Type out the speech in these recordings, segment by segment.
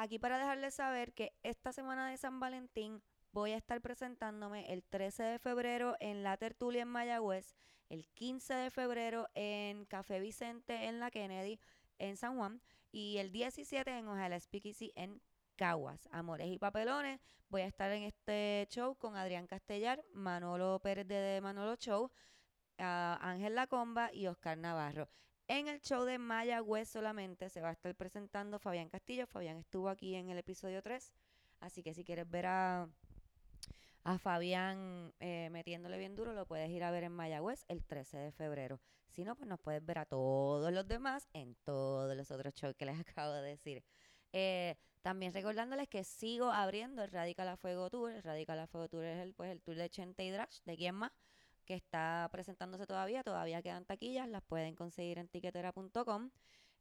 aquí para dejarles saber que esta semana de San Valentín voy a estar presentándome el 13 de febrero en La Tertulia en Mayagüez, el 15 de febrero en Café Vicente en la Kennedy en San Juan y el 17 en Ojalá Speakeasy en Caguas. Amores y papelones, voy a estar en este show con Adrián Castellar, Manolo Pérez de Manolo Show, ah, Ángel Lacomba y Oscar Navarro. En el show de Mayagüez solamente se va a estar presentando Fabián Castillo. Fabián estuvo aquí en el episodio 3. Así que si quieres ver a, a Fabián eh, metiéndole bien duro, lo puedes ir a ver en Mayagüez el 13 de febrero. Si no, pues nos puedes ver a todos los demás en todos los otros shows que les acabo de decir. Eh, también recordándoles que sigo abriendo el Radical a Fuego Tour. El Radical a Fuego Tour es el, pues, el tour de Chente y Drash, de quién más, que está presentándose todavía. Todavía quedan taquillas, las pueden conseguir en tiquetera.com.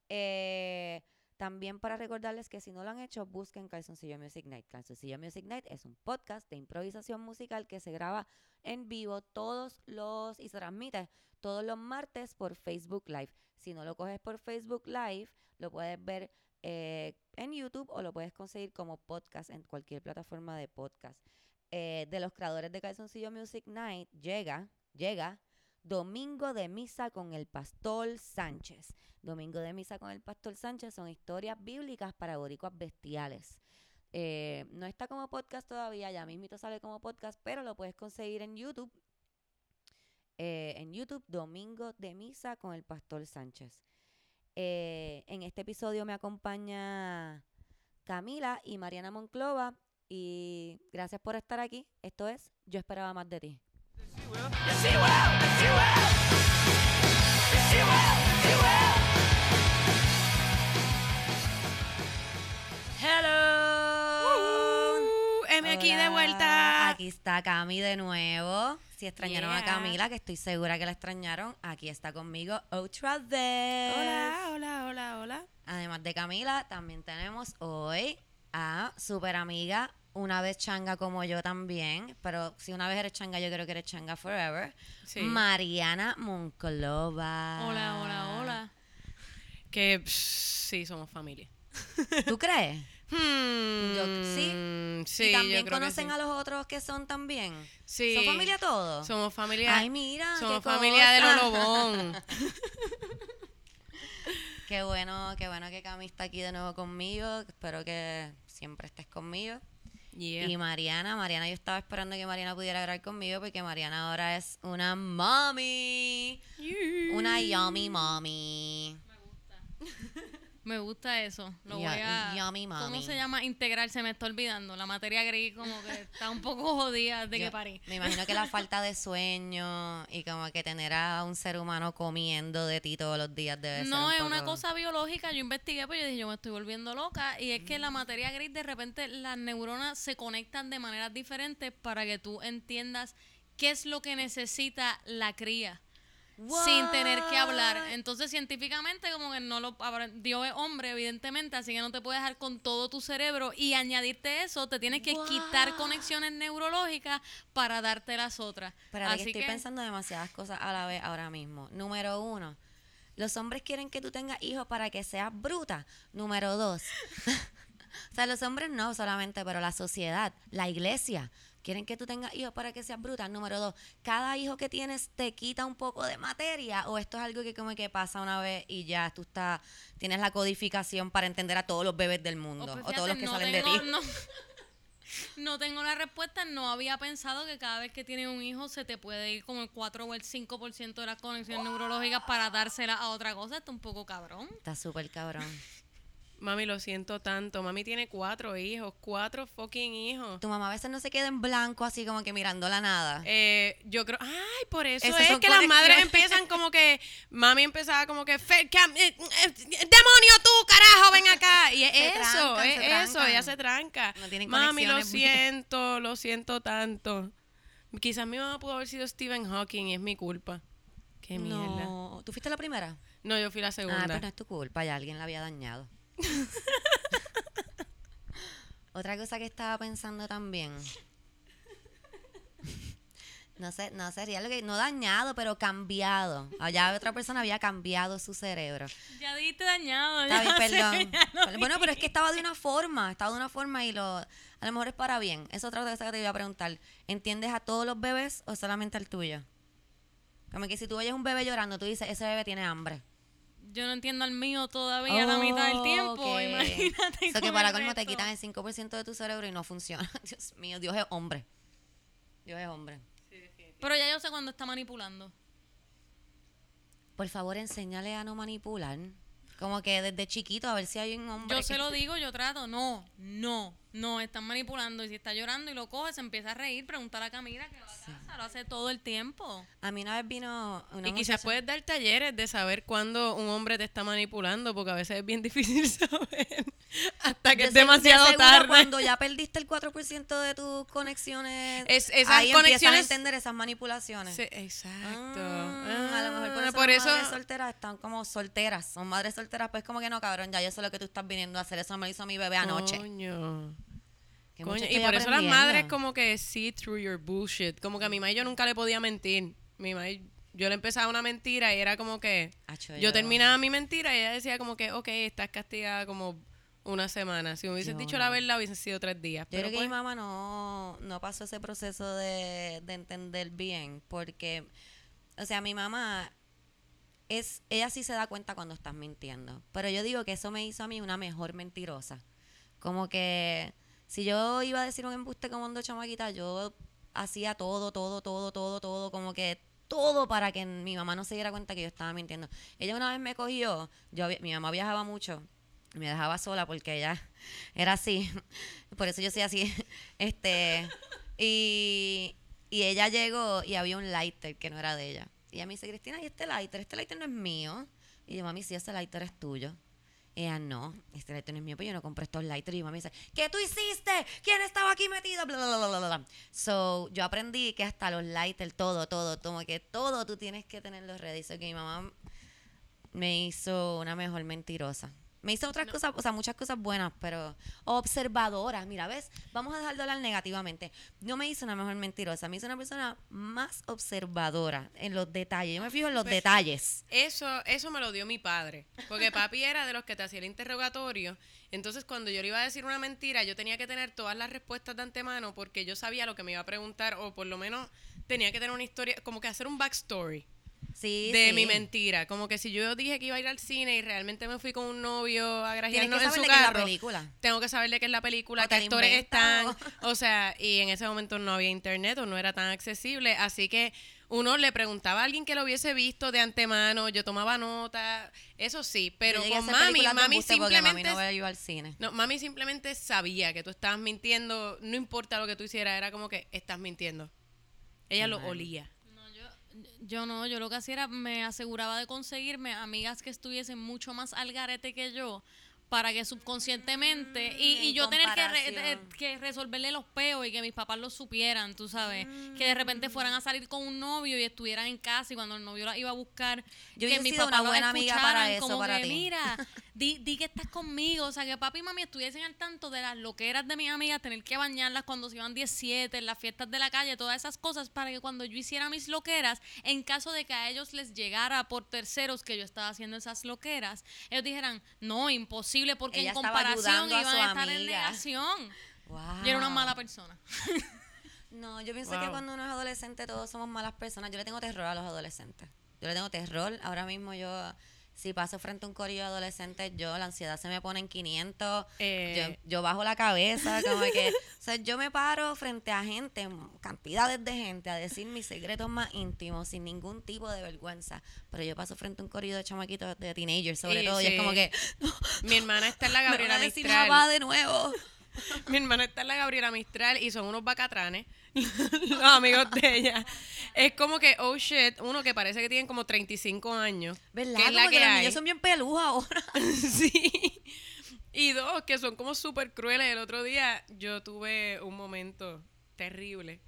Eh, también para recordarles que si no lo han hecho, busquen Calzoncillo Music Night. Calzoncillo Music Night es un podcast de improvisación musical que se graba en vivo todos los y se transmite todos los martes por Facebook Live. Si no lo coges por Facebook Live, lo puedes ver eh, en YouTube o lo puedes conseguir como podcast en cualquier plataforma de podcast. Eh, de los creadores de Calzoncillo Music Night llega, llega Domingo de Misa con el Pastor Sánchez. Domingo de Misa con el Pastor Sánchez son historias bíblicas para boricuas bestiales. Eh, no está como podcast todavía, ya mismito sale como podcast, pero lo puedes conseguir en YouTube. Eh, en YouTube, Domingo de Misa con el Pastor Sánchez. Eh, en este episodio me acompaña Camila y Mariana Monclova. Y gracias por estar aquí. Esto es Yo esperaba más de ti. Aquí de vuelta. Aquí está Cami de nuevo. Si extrañaron a. Camila, que estoy segura que la extrañaron, aquí está conmigo otra vez. Hola, hola, hola, hola. Además de Camila, también tenemos hoy a super amiga, una vez changa como yo también, pero si una vez eres changa, yo creo que eres changa forever. Sí. Mariana Monclova. Hola, hola, hola. Que sí, somos familia. ¿Tú crees? Hmm, Yo- sí. Sí, y también yo conocen sí. a los otros que son también. Sí. ¿Son familia todos? Somos familia. Ay, mira. somos qué familia de cosa. los Lobón. Qué bueno, qué bueno que Cami está aquí de nuevo conmigo. Espero que siempre estés conmigo. Yeah. Y Mariana, Mariana, yo estaba esperando que Mariana pudiera grabar conmigo porque Mariana ahora es una mommy. Una yummy mommy. Me gusta eso. Lo voy a. yummy mommy. ¿Cómo se llama? Integrar. Se me está olvidando. La materia gris, como que está un poco jodida de que parí. Me imagino que la falta de sueño y como que tener a un ser humano comiendo de ti todos los días debe ser No, un es una cosa biológica. Yo investigué, pues yo dije, yo me estoy volviendo loca. Y es que la materia gris, de repente, las neuronas se conectan de maneras diferentes para que tú entiendas qué es lo que necesita la cría. Sin tener que hablar. Entonces, científicamente, como que no lo. Dios es hombre, evidentemente, así que no te puedes dejar con todo tu cerebro y añadirte eso. Te tienes que quitar conexiones neurológicas para darte las otras. Espérate, así que estoy pensando demasiadas cosas a la vez ahora mismo. Número uno, los hombres quieren que tú tengas hijos para que seas bruta. Número dos, o sea, los hombres no solamente, pero la sociedad, la iglesia, quieren que tú tengas hijos para que seas bruta. Número dos, cada hijo que tienes te quita un poco de materia o esto es algo que como que pasa una vez y ya tú estás, tienes la codificación para entender a todos los bebés del mundo Oh, o, pues todos los que no salen tengo- de ti. No, no tengo la respuesta. No había pensado que cada vez que tienes un hijo se te puede ir como el 4 o el 5% de las conexiones neurológicas para dársela a otra cosa. Está un poco cabrón. Está súper cabrón. Mami, lo siento tanto. Mami tiene cuatro hijos. Cuatro fucking hijos. Tu mamá a veces no se queda en blanco así como que mirando la nada. Eh, yo creo, ay, por eso Esas es que las madres empiezan como que, mami empezaba como que, "Fe- cam- eh, eh, demonio tú, carajo, ven acá. Y es Se eso, trancan, es eso, ella se tranca. No tienen mami, lo bien. siento, lo siento tanto. Quizás mi mamá pudo haber sido Stephen Hawking y es mi culpa. Qué mierda. No. ¿Tú fuiste la primera? No, yo fui la Ah, segunda. pues no es tu culpa, ya alguien la había dañado. Otra cosa que estaba pensando también. No sé, no sería lo que, no dañado, pero cambiado. Allá otra persona había cambiado su cerebro. Ya dijiste dañado. Está bien, perdón. bueno, pero es que estaba de una forma, estaba de una forma y lo, a lo mejor es para bien. Es otra cosa que te iba a preguntar. ¿Entiendes a todos los bebés o solamente al tuyo? Como que si tú oyes un bebé llorando, tú dices, ese bebé tiene hambre. Yo no entiendo al mío todavía la mitad del tiempo. Ok. Imagínate. Eso que para el colmo te quitan el 5% de tu cerebro y no funciona. Dios mío, Dios es hombre. Dios es hombre. Pero ya yo sé cuando está manipulando. Por favor, enséñale a no manipular. Como que desde chiquito, a ver si hay un hombre. Yo se lo digo, yo trato. No, no, no, están manipulando. Y si está llorando y lo coge, se empieza a reír, preguntar a Camila que va a casa. Lo hace todo el tiempo. A mí una vez vino una Y quizás puedes dar talleres de saber cuándo un hombre te está manipulando, porque a veces es bien difícil saber hasta que es demasiado tarde. Cuando ya perdiste el 4% de tus conexiones, Es- esas ahí empiezas a conexiones- entender esas manipulaciones. Sí, exacto. Ah, a lo mejor por Ah, eso, por las eso madres solteras están como solteras. Son madres solteras, pues como que no, cabrón, ya yo sé lo que tú estás viniendo a hacer. Eso me lo hizo mi bebé anoche. Coño. Que mucho Coño, y por eso las madres como que see through your bullshit. Como que a mi madre yo nunca le podía mentir. Mi madre, yo le empezaba una mentira y era como que... Acho, Yo terminaba mi mentira y ella decía como que, ok, estás castigada como una semana. Si me hubieses dicho no. la verdad, hubiesen sido tres días. Yo Pero creo que pues, mi mamá no, no pasó ese proceso de, de entender bien, porque, o sea, mi mamá es, ella sí se da cuenta cuando estás mintiendo, pero yo digo que eso me hizo a mí una mejor mentirosa. Como que si yo iba a decir un embuste como dos chamaquita, yo hacía todo, todo, todo, todo, todo, como que todo para que mi mamá no se diera cuenta que yo estaba mintiendo. Ella una vez me cogió, yo mi mamá viajaba mucho, me dejaba sola porque ella era así, por eso yo soy así, este, y, y ella llegó y había un lighter que no era de ella. Y ella me dice, Cristina, ¿y este lighter? Este lighter no es mío. Y yo, mami, sí, ese lighter es tuyo. Ella, no, este lighter no es mío, pero yo no compré estos lighters. Y mi mamá dice, ¿qué tú hiciste? ¿Quién estaba aquí metido? Bla, bla, bla, bla. So, yo aprendí que hasta los lighters, todo, todo, como que todo tú tienes que tenerlo ready. So, que mi mamá me hizo una mejor mentirosa. Me hizo otras cosas, o sea, muchas cosas buenas, pero observadora. Mira, ¿ves? Vamos a dejar de hablar negativamente. No me hizo una mejor mentirosa, me hizo una persona más observadora en los detalles. Yo me fijo en los Pues, detalles. Eso, eso me lo dio mi padre. Porque papi era de los que te hacía el interrogatorio. Entonces, cuando yo le iba a decir una mentira, yo tenía que tener todas las respuestas de antemano porque yo sabía lo que me iba a preguntar, o por lo menos tenía que tener una historia, como que hacer un backstory Sí, de sí. mi mentira. Como que si yo dije que iba a ir al cine y realmente me fui con un novio a grajearnos en su carro, película. tengo que saber de qué es la película, qué actores están. O sea, y en ese momento no había internet o no era tan accesible. Así que uno le preguntaba a alguien que lo hubiese visto de antemano, yo tomaba nota, eso sí, pero a con mami, mami simplemente. no veía yo al cine. No, mami simplemente sabía que tú estabas mintiendo, no importa lo que tú hicieras, era como que estás mintiendo. Ella lo Mal. olía. Yo, no, yo lo que hacía era me aseguraba de conseguirme amigas que estuviesen mucho más al garete que yo para que subconscientemente y, y en yo tener que, re- comparación. de- que resolverle los peos y que mis papás lo supieran, tú sabes, que de repente fueran a salir con un novio y estuvieran en casa y cuando el novio la iba a buscar, Yo que mis papás una buena amiga para eso, como para que, ti. mira, di, di que estás conmigo, o sea, que papi y mami estuviesen al tanto de las loqueras de mis amigas, tener que bañarlas cuando se iban 17, en las fiestas de la calle, todas esas cosas, para que cuando yo hiciera mis loqueras, en caso de que a ellos les llegara por terceros que yo estaba haciendo esas loqueras, ellos dijeran, no, imposible, porque Ella en comparación a iban a estar en negación. Wow. Yo era una mala persona. No, yo pienso que cuando uno es adolescente todos somos malas personas. Yo le tengo terror a los adolescentes. Yo le tengo terror. Ahora mismo yo, si paso frente a un corillo de adolescentes, yo la ansiedad se me pone en 500. Eh. Yo, yo bajo la cabeza, como que... o sea, yo me paro frente a gente, cantidades de gente, a decir mis secretos más íntimos sin ningún tipo de vergüenza. Pero yo paso frente a un corillo de chamaquitos, de teenagers sobre todo, y es como que... Mi hermana está en la me van Gabriela a decir Mistral. papá de nuevo. Mi hermana está en la Gabriela Mistral y son unos bacatranes, los amigos de ella. Es como que, oh shit, uno que parece que tienen como 35 años. ¿Verdad? Que es la Como que los niños son bien ahora. sí. Y dos, que son como súper crueles. El otro día yo tuve un momento terrible.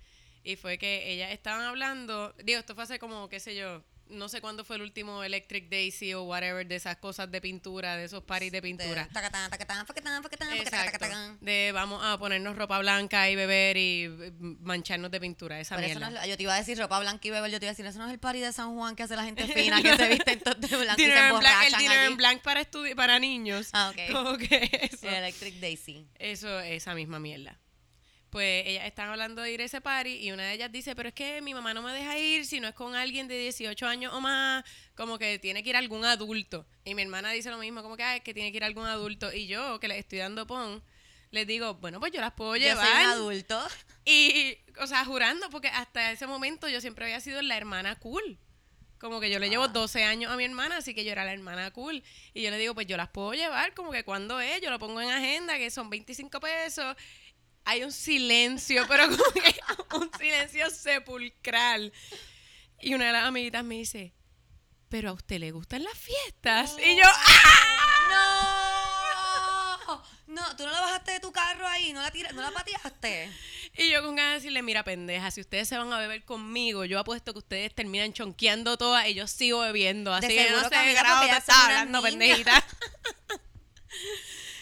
Y fue que ellas estaban hablando, digo, esto fue hace como, qué sé yo, no sé cuándo fue el último Electric Daisy o whatever de esas cosas de pintura, de esos parties de pintura. Exacto. De vamos a ponernos ropa blanca y beber y eh, mancharnos de pintura, esa Pero eso mierda. no es lo- yo te iba a decir ropa blanca y beber, yo te iba a decir, eso no es el party de San Juan que hace la gente fina, que se visten todos de blanco y se el dinner allí. en blanc para para niños. Ah, ok. Como que eso. Electric Daisy. Eso, esa misma mierda. Pues ellas están hablando de ir a ese party y una de ellas dice, pero es que mi mamá no me deja ir si no es con alguien de 18 años o más, como que tiene que ir algún adulto. Y mi hermana dice lo mismo, como que, "Ay, que tiene que ir algún adulto. Y yo, que le estoy dando pon, les digo, bueno, pues yo las puedo Yo soy un llevar. adulto. Y, o sea, jurando, porque hasta ese momento yo siempre había sido la hermana cool. Como que yo le Ah. llevo 12 años a mi hermana, así que yo era la hermana cool. Y yo le digo, pues yo las puedo llevar, como que cuando es, yo lo pongo en agenda, que son 25 pesos. Hay un silencio, pero como que un silencio sepulcral. Y una de las amiguitas me dice, pero a usted le gustan las fiestas. Y yo, ¡ah! ¡No! No, tú no la bajaste de tu carro ahí, no la tira, no la pateaste. Y yo con ganas de decirle, mira, pendeja, si ustedes se van a beber conmigo, yo apuesto que ustedes terminan chonqueando todas y yo sigo bebiendo. Así De que no sé qué amiga, grado te hablando, pendejita.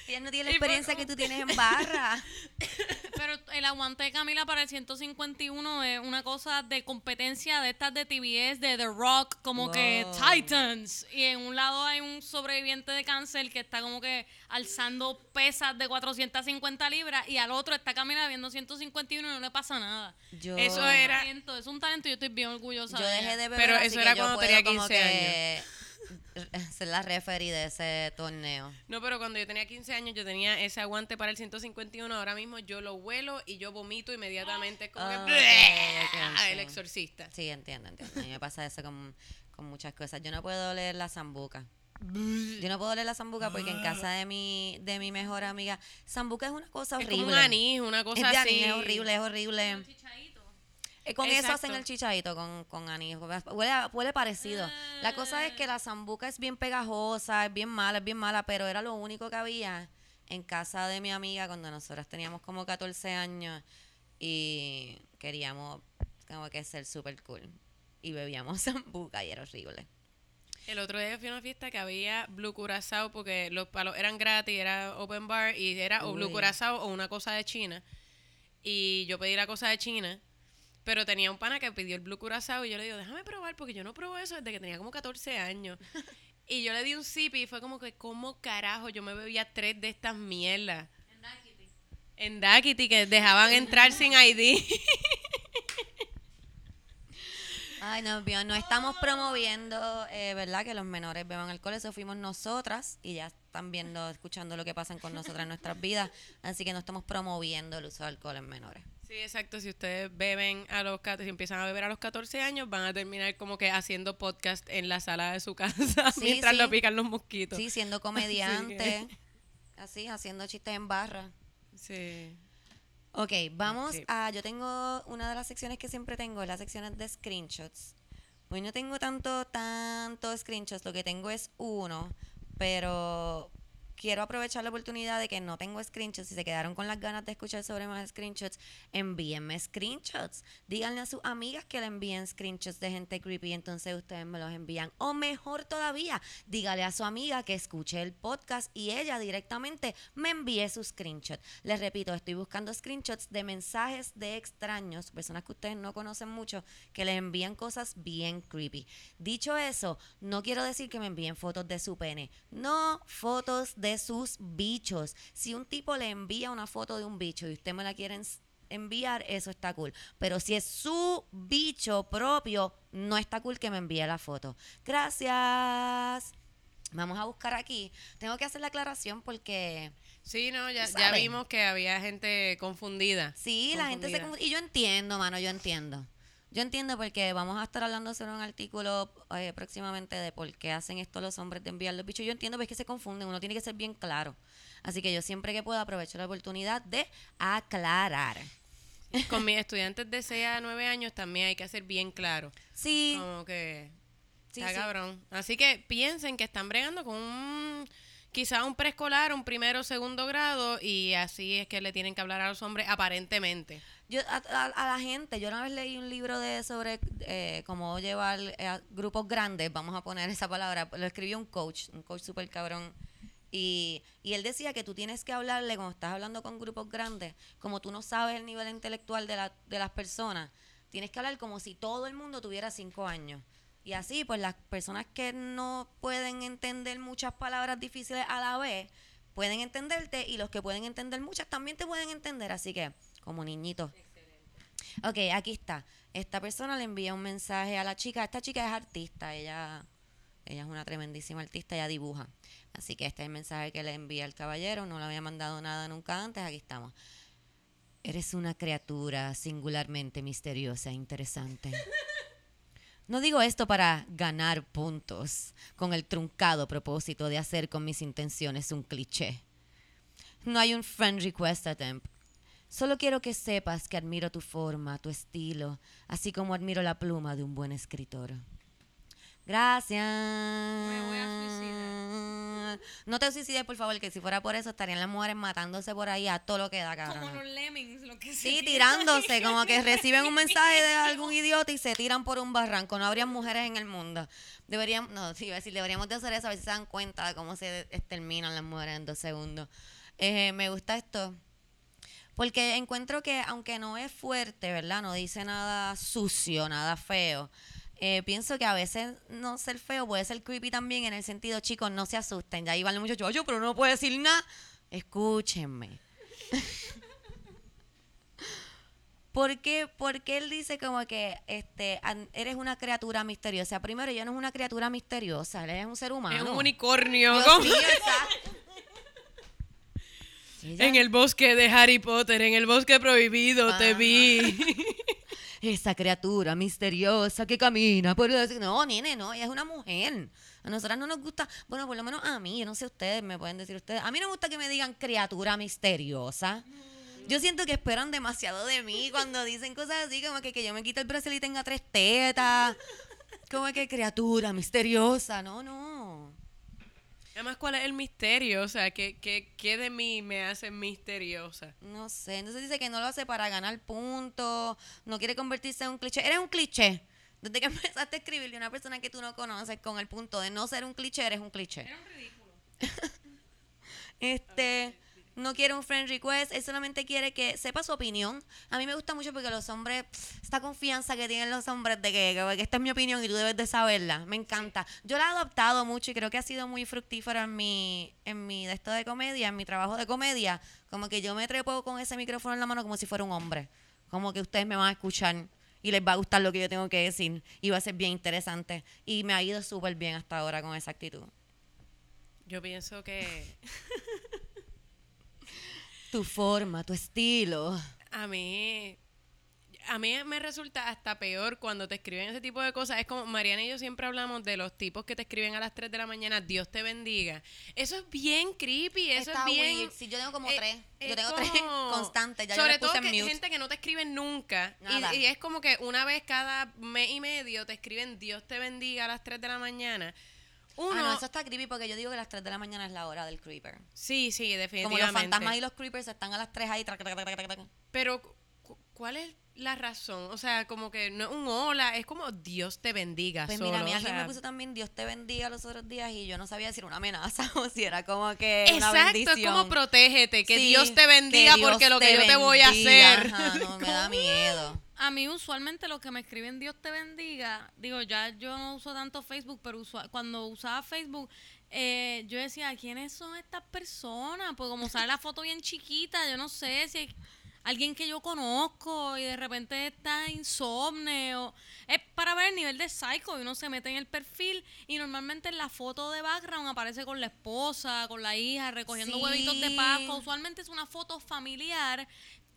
Ella no tiene la experiencia que tú tienes en barra. Pero el aguante de Camila para el 151 es una cosa de competencia de estas de TBS, de The Rock, como que. Titans. Y en un lado hay un sobreviviente de cáncer que está como que alzando pesas de 450 libras y al otro está Camila viendo 151 y no le pasa nada. Yo, Eso Es era- un talento, es un talento y yo estoy bien orgullosa yo de dejé de beber, Pero eso era cuando tenía como 15 que Ser la referee de ese torneo. No, pero cuando yo tenía 15 años, yo tenía ese aguante para el 151. Ahora mismo yo lo huelo y yo vomito inmediatamente. Es como Ah, que. ok, ok, ¡bleh! El exorcista. Sí, entiendo, entiendo. A mí me pasa eso con, con muchas cosas. Yo no puedo leer la zambuca. Yo no puedo leer la zambuca porque en casa de mi, de mi mejor amiga, zambuca es una cosa Es horrible. como un anís, una Es cosa de así. anís, es horrible, es horrible. Eh, con eso hacen el chichadito, con, con anís. Huele, huele parecido. La cosa es que la zambuca es bien pegajosa, es bien mala, es bien mala, pero era lo único que había en casa de mi amiga cuando nosotras teníamos como 14 años y queríamos como que ser super cool. Y bebíamos zambuca y era horrible. El otro día fui a una fiesta que había Blue Curazao porque los palos eran gratis, era open bar y era o Blue. Curazao o una cosa de China. Y yo pedí la cosa de China, pero tenía un pana que pidió el Blue Curazao y yo le digo, déjame probar porque yo no pruebo eso desde que tenía como 14 años. y yo le di un sip y fue como que, ¿cómo carajo? Yo me bebía tres de estas mierdas. En Daquiti que dejaban entrar sin ID. Ay, no, no estamos promoviendo, eh, ¿verdad? Que los menores beban alcohol, eso fuimos nosotras y ya están viendo, escuchando lo que pasan con nosotras en nuestras vidas, así que no estamos promoviendo el uso de alcohol en menores. Sí, exacto. Si ustedes beben a los 14, si empiezan a beber a los 14 años, van a terminar como que haciendo podcast en la sala de su casa Sí, mientras sí. lo pican los mosquitos. Sí, siendo comediante, así, haciendo chistes en barra. Sí. Ok, vamos Sí. a, yo tengo una de las secciones que siempre tengo, las secciones de screenshots. Hoy no tengo tanto, tanto screenshots, lo que tengo es uno, pero quiero aprovechar la oportunidad de que no tengo screenshots. Si se quedaron con las ganas de escuchar sobre más screenshots, envíenme screenshots. Díganle a sus amigas que le envíen screenshots de gente creepy, entonces ustedes me los envían. O mejor todavía, dígale a su amiga que escuche el podcast y ella directamente me envíe sus screenshots. Les repito, estoy buscando screenshots de mensajes de extraños, personas que ustedes no conocen mucho, que les envían cosas bien creepy. Dicho eso, no quiero decir que me envíen fotos de su pene, no fotos de sus bichos. Si un tipo le envía una foto de un bicho y usted me la quiere enviar, eso está cool. Pero si es su bicho propio, no está cool que me envíe la foto. Gracias. Vamos a buscar aquí. Tengo que hacer la aclaración porque Sí, no, ya, ya vimos que había gente confundida. Sí, la gente se confunde. Y yo entiendo, mano, yo entiendo. Yo entiendo porque vamos a estar hablando sobre un artículo eh, próximamente de por qué hacen esto los hombres de enviar los bichos. Yo entiendo, pero es que se confunden, uno tiene que ser bien claro. Así que yo siempre que pueda aprovecho la oportunidad de aclarar. Con mis estudiantes de 6 a 9 años también hay que hacer bien claro. Sí, Como que sí, está sí. cabrón. Así que piensen que están bregando con un quizá un preescolar, un primero o segundo grado, y así es que le tienen que hablar a los hombres aparentemente. Yo, a, a- la gente, yo una vez leí un libro de sobre eh, cómo llevar eh, grupos grandes, vamos a poner esa palabra, lo escribió un coach, un coach súper cabrón. Y, y él decía que tú tienes que hablarle, cuando estás hablando con grupos grandes, como tú no sabes el nivel intelectual de, la, de las personas, tienes que hablar como si todo el mundo tuviera cinco años. Y así, pues las personas que no pueden entender muchas palabras difíciles a la vez, pueden entenderte y los que pueden entender muchas también te pueden entender. Así que, como niñitos. Ok, aquí está. Esta persona le envía un mensaje a la chica. Esta chica es artista. Ella, ella es una tremendísima artista. Ella dibuja. Así que este es el mensaje que le envía el caballero. No le había mandado nada nunca antes. Aquí estamos. Eres una criatura singularmente misteriosa e interesante. No digo esto para ganar puntos, con el truncado propósito de hacer con mis intenciones un cliché. No hay un friend request attempt. Solo quiero que sepas que admiro tu forma, tu estilo, así como admiro la pluma de un buen escritor. Gracias. Me voy a suicidar. No te suicides, por favor, que si fuera por eso estarían las mujeres matándose por ahí a todo lo que da, Como cabrón. los lemmings, lo que Sí, se tirándose, como que reciben un mensaje de algún idiota y se tiran por un barranco. No habría mujeres en el mundo. Deberíamos, no, sí, iba a decir, deberíamos de hacer eso, a ver si se dan cuenta de cómo se exterminan las mujeres en dos segundos. Eh, me gusta esto. Porque encuentro que, aunque no es fuerte, ¿verdad? No dice nada sucio, nada feo. Eh, pienso que a veces no ser feo puede ser creepy también en el sentido, chicos, no se asusten. Ya iban los muchachos, "Ay, yo, pero no puedo decir nada. Escúchenme. ¿Por qué? Porque él dice como que este eres una criatura misteriosa. Primero, ella no es una criatura misteriosa, él es un ser humano. Es un unicornio. Dios ¿cómo? mío. Ella- En el bosque de Harry Potter, en el bosque prohibido, te vi. esa criatura misteriosa que camina por el- No, nene, no, ella es una mujer. A nosotras no nos gusta, bueno, por lo menos a mí, no sé ustedes, me pueden decir ustedes. A mí no me gusta que me digan criatura misteriosa. Yo siento que esperan demasiado de mí cuando dicen cosas así, como que, que yo me quite el brazo y tenga tres tetas. Como que criatura misteriosa. No, no. Además, ¿cuál es el misterio? O sea, ¿qué, qué, qué de mí me hace misteriosa? No sé. Entonces dice que no lo hace para ganar puntos. No quiere convertirse en un cliché. Eres un cliché. Desde que empezaste a escribirle a una persona que tú no conoces con el punto de no ser un cliché, eres un cliché. Era un ridículo. Este, no quiere un friend request, él solamente quiere que sepa su opinión. A mí me gusta mucho porque los hombres, esta confianza que tienen los hombres de que, que- que esta es mi opinión y tú debes de saberla, me encanta. Yo la he adoptado mucho y creo que ha sido muy fructífera en mi, en mi de esto de comedia, en mi trabajo de comedia. Como que yo me trepo con ese micrófono en la mano como si fuera un hombre. Como que ustedes me van a escuchar y les va a gustar lo que yo tengo que decir y va a ser bien interesante. Y me ha ido súper bien hasta ahora con esa actitud. Yo pienso que Tu forma, tu estilo. a mí, a mí me resulta hasta peor cuando te escriben ese tipo de cosas. Es como Mariana y yo siempre hablamos de los tipos que te escriben a las 3 de la mañana, Dios te bendiga. Eso es bien creepy, eso Está es bien... weird. Sí, yo tengo como eh, tres. Yo tengo tres constantes. Ya yo Sobre todo puse en que mute. gente que no te escribe nunca. Y-. Y, es como que una vez cada mes y medio te escriben Dios te bendiga a las 3 de la mañana. Uno, Ah, no, eso está creepy porque yo digo que las 3 de la mañana es la hora del creeper. sí, sí, Como definitivamente. los fantasmas y los creepers están a las 3 ahí. trac, trac, trac. Pero, cu- ¿cuál es la razón? O sea, como que no es un hola, es como Dios te bendiga. Pues solo, mira, mi o alguien sea, me puso también Dios te bendiga los otros días y yo no sabía si era una amenaza o si era como que una Exacto, es bendición. como protégete, que Sí, Dios te bendiga Dios porque lo que yo te voy a hacer. Ajá, no, me da miedo. A mí usualmente los que me escriben Dios te bendiga, digo, ya yo no uso tanto Facebook, pero cuando usaba Facebook, eh, yo decía, ¿quiénes son estas personas? Pues como sale la foto bien chiquita, yo no sé si hay alguien que yo conozco y de repente está insomne o es para ver el nivel de psycho y uno se mete en el perfil y normalmente en la foto de background aparece con la esposa, con la hija, recogiendo Sí. huevitos de Pascua. Usualmente es una foto familiar,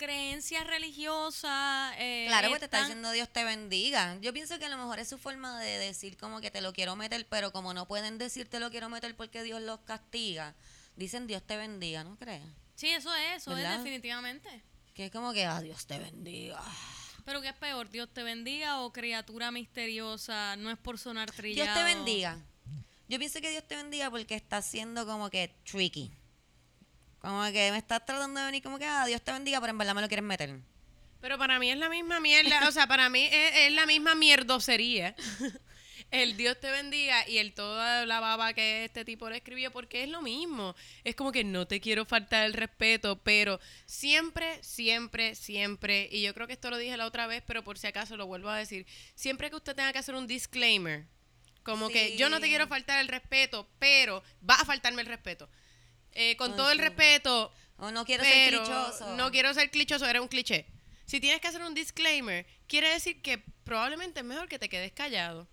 creencias religiosas. eh, Claro, pues te está diciendo Dios te bendiga. Yo pienso que a lo mejor es su forma de decir como que te lo quiero meter, pero como no pueden decir te lo quiero meter porque Dios los castiga, dicen Dios te bendiga, ¿no crees? Sí, eso es, eso ¿Verdad? es definitivamente. Que es como que, ah, Dios te bendiga. Pero ¿qué es peor? ¿Dios te bendiga o criatura misteriosa? No es por sonar Dios trillado. te bendiga. Yo pienso que Dios te bendiga porque está siendo como que tricky. Como que me estás tratando de venir como que, ah, Dios te bendiga, pero en verdad me lo quieres meter. Pero para mí es la misma mierda, o sea, para mí es, es la misma mierdosería. El Dios te bendiga y el toda la baba que este tipo le escribió, porque es lo mismo. Es como que no te quiero faltar el respeto, pero siempre, siempre, siempre, y yo creo que esto lo dije la otra vez, pero por si acaso lo vuelvo a decir, siempre que usted tenga que hacer un disclaimer, como que yo no te quiero faltar el respeto, pero va a faltarme el respeto. Eh, con Ay, todo el respeto, O no quiero ser clichoso. no quiero ser clichoso, era un cliché. Si tienes que hacer un disclaimer, quiere decir que probablemente es mejor que te quedes callado.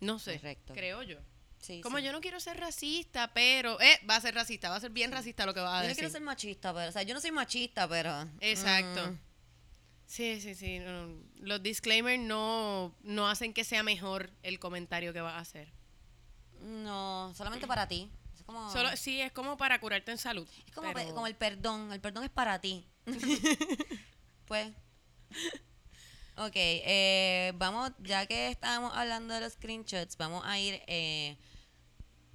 No sé, Correcto. creo yo. Sí, Como sí. yo no quiero ser racista, pero eh, va a ser racista, va a ser bien racista lo que va a Yo no decir. quiero ser machista, pero, o sea, yo no soy machista, pero. Exacto. mm, Sí, sí, sí. no, Los disclaimers no, no hacen que sea mejor el comentario que vas a hacer. no, solamente para ti. Es como, Solo, sí, es como para curarte en salud. es como, pero- como el perdón. El perdón es para ti. pues. Ok, eh, vamos, ya que estábamos hablando de los screenshots, vamos a ir. Eh,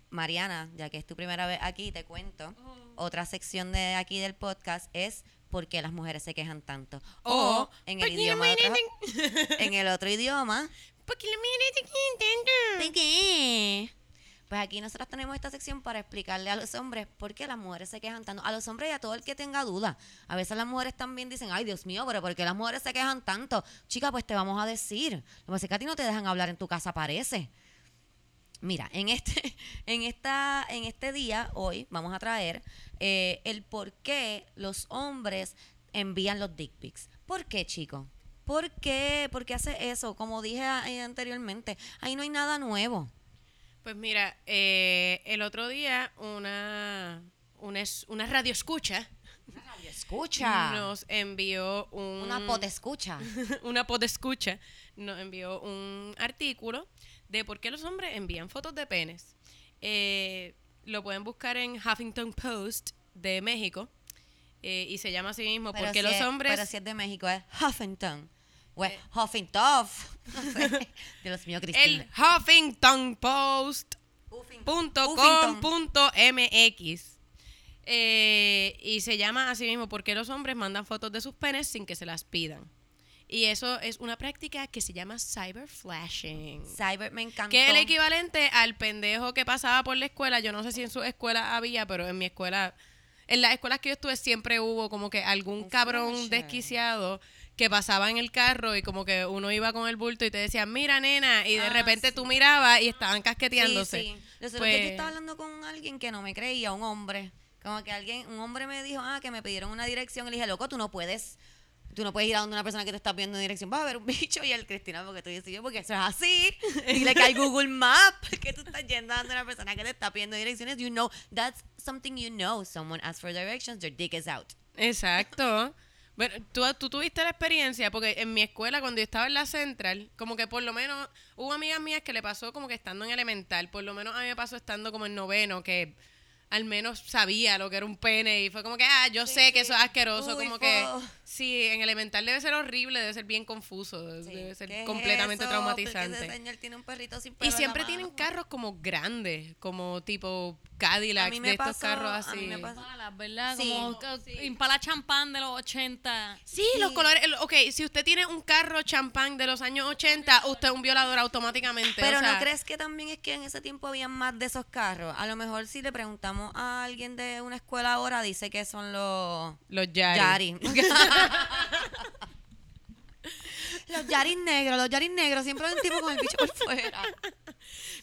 Mariana, ya que es tu primera vez aquí, te cuento. Otra sección de aquí del podcast es ¿Por qué las mujeres se quejan tanto? O, O, en ¿por el qué idioma las mujeres otro- en el otro idioma. Porque la mujer te quiere ¿Por qué? Pues aquí nosotros tenemos esta sección para explicarle a los hombres por qué las mujeres se quejan tanto. A los hombres y a todo el que tenga duda. A veces las mujeres también dicen, ay Dios mío, pero ¿por qué las mujeres se quejan tanto? Chica, pues te vamos a decir. Lo que pasa es que a ti no te dejan hablar en tu casa, parece. Mira, en este, en esta, en este día, hoy, vamos a traer eh, el por qué los hombres envían los dick pics. ¿Por qué, chicos? ¿Por qué? ¿Por qué hace eso? Como dije eh, anteriormente, ahí no hay nada nuevo. Pues mira, eh, el otro día una, una, una radio escucha Escucha. nos envió un... Una pot escucha. una escucha nos envió un artículo de por qué los hombres envían fotos de penes. Eh, lo pueden buscar en Huffington Post de México eh, y se llama así mismo Pero porque si los es- hombres... Pero si es de México, es Huffington. Huffington. No sé. Dios mío, Cristina. el Huffington Post Huffington. punto Huffington. com punto mx. Eh, y se llama así mismo porque los hombres mandan fotos de sus penes sin que se las pidan. Y eso es una práctica que se llama cyberflashing. Cyber me encantó. Que es el equivalente al pendejo que pasaba por la escuela. Yo no sé si en su escuela había, pero en mi escuela, en las escuelas que yo estuve siempre hubo como que algún Un cabrón flasher. desquiciado que pasaba en el carro y como que uno iba con el bulto y te decía, mira nena, y de Ah, repente sí. tú mirabas y estaban casqueteándose. Sí, sí. Pues- días yo estaba hablando con alguien que no me creía, un hombre. Como que alguien, un hombre me dijo, ah, que me pidieron una dirección. Y le dije, loco, tú no puedes, tú no puedes ir a donde una persona que te está pidiendo dirección. Va a ver un bicho. Y él, Cristina, porque tú dices yo, porque eso es así. Dile que hay Google Maps, que tú estás yendo a donde una persona que te está pidiendo direcciones. You know, that's something you know. Someone asks for directions, their dick is out. Exacto. Bueno, ¿tú, tú tuviste la experiencia, porque en mi escuela, cuando yo estaba en la central, como que por lo menos hubo amigas mías que le pasó como que estando en elemental, por lo menos a mí me pasó estando como en noveno, que al menos sabía lo que era un pene y fue como que, ah, yo sé que eso es asqueroso, Uy, como que. Sí, en elemental debe ser horrible, debe ser bien confuso, Sí. debe ser ¿Qué es completamente eso? traumatizante. Ese señor tiene un perrito sin Y pelo siempre tienen mano. carros como grandes, como tipo A Cadillacs, mí de estos carros a así. mí me pasó- Impalas, ¿verdad? Sí. Como Impala champán de los 80. Sí, los colores. el- Ok, si usted tiene un carro champán de los años 80, usted es un violador automáticamente. Pero o sea, ¿no crees que también es que en ese tiempo había más de esos carros? A lo mejor si le preguntamos a alguien de una escuela ahora, dice que son los Los Yaris. Yari. los Yaris negros, los Yaris negros, siempre hay un tipo con el bicho por fuera.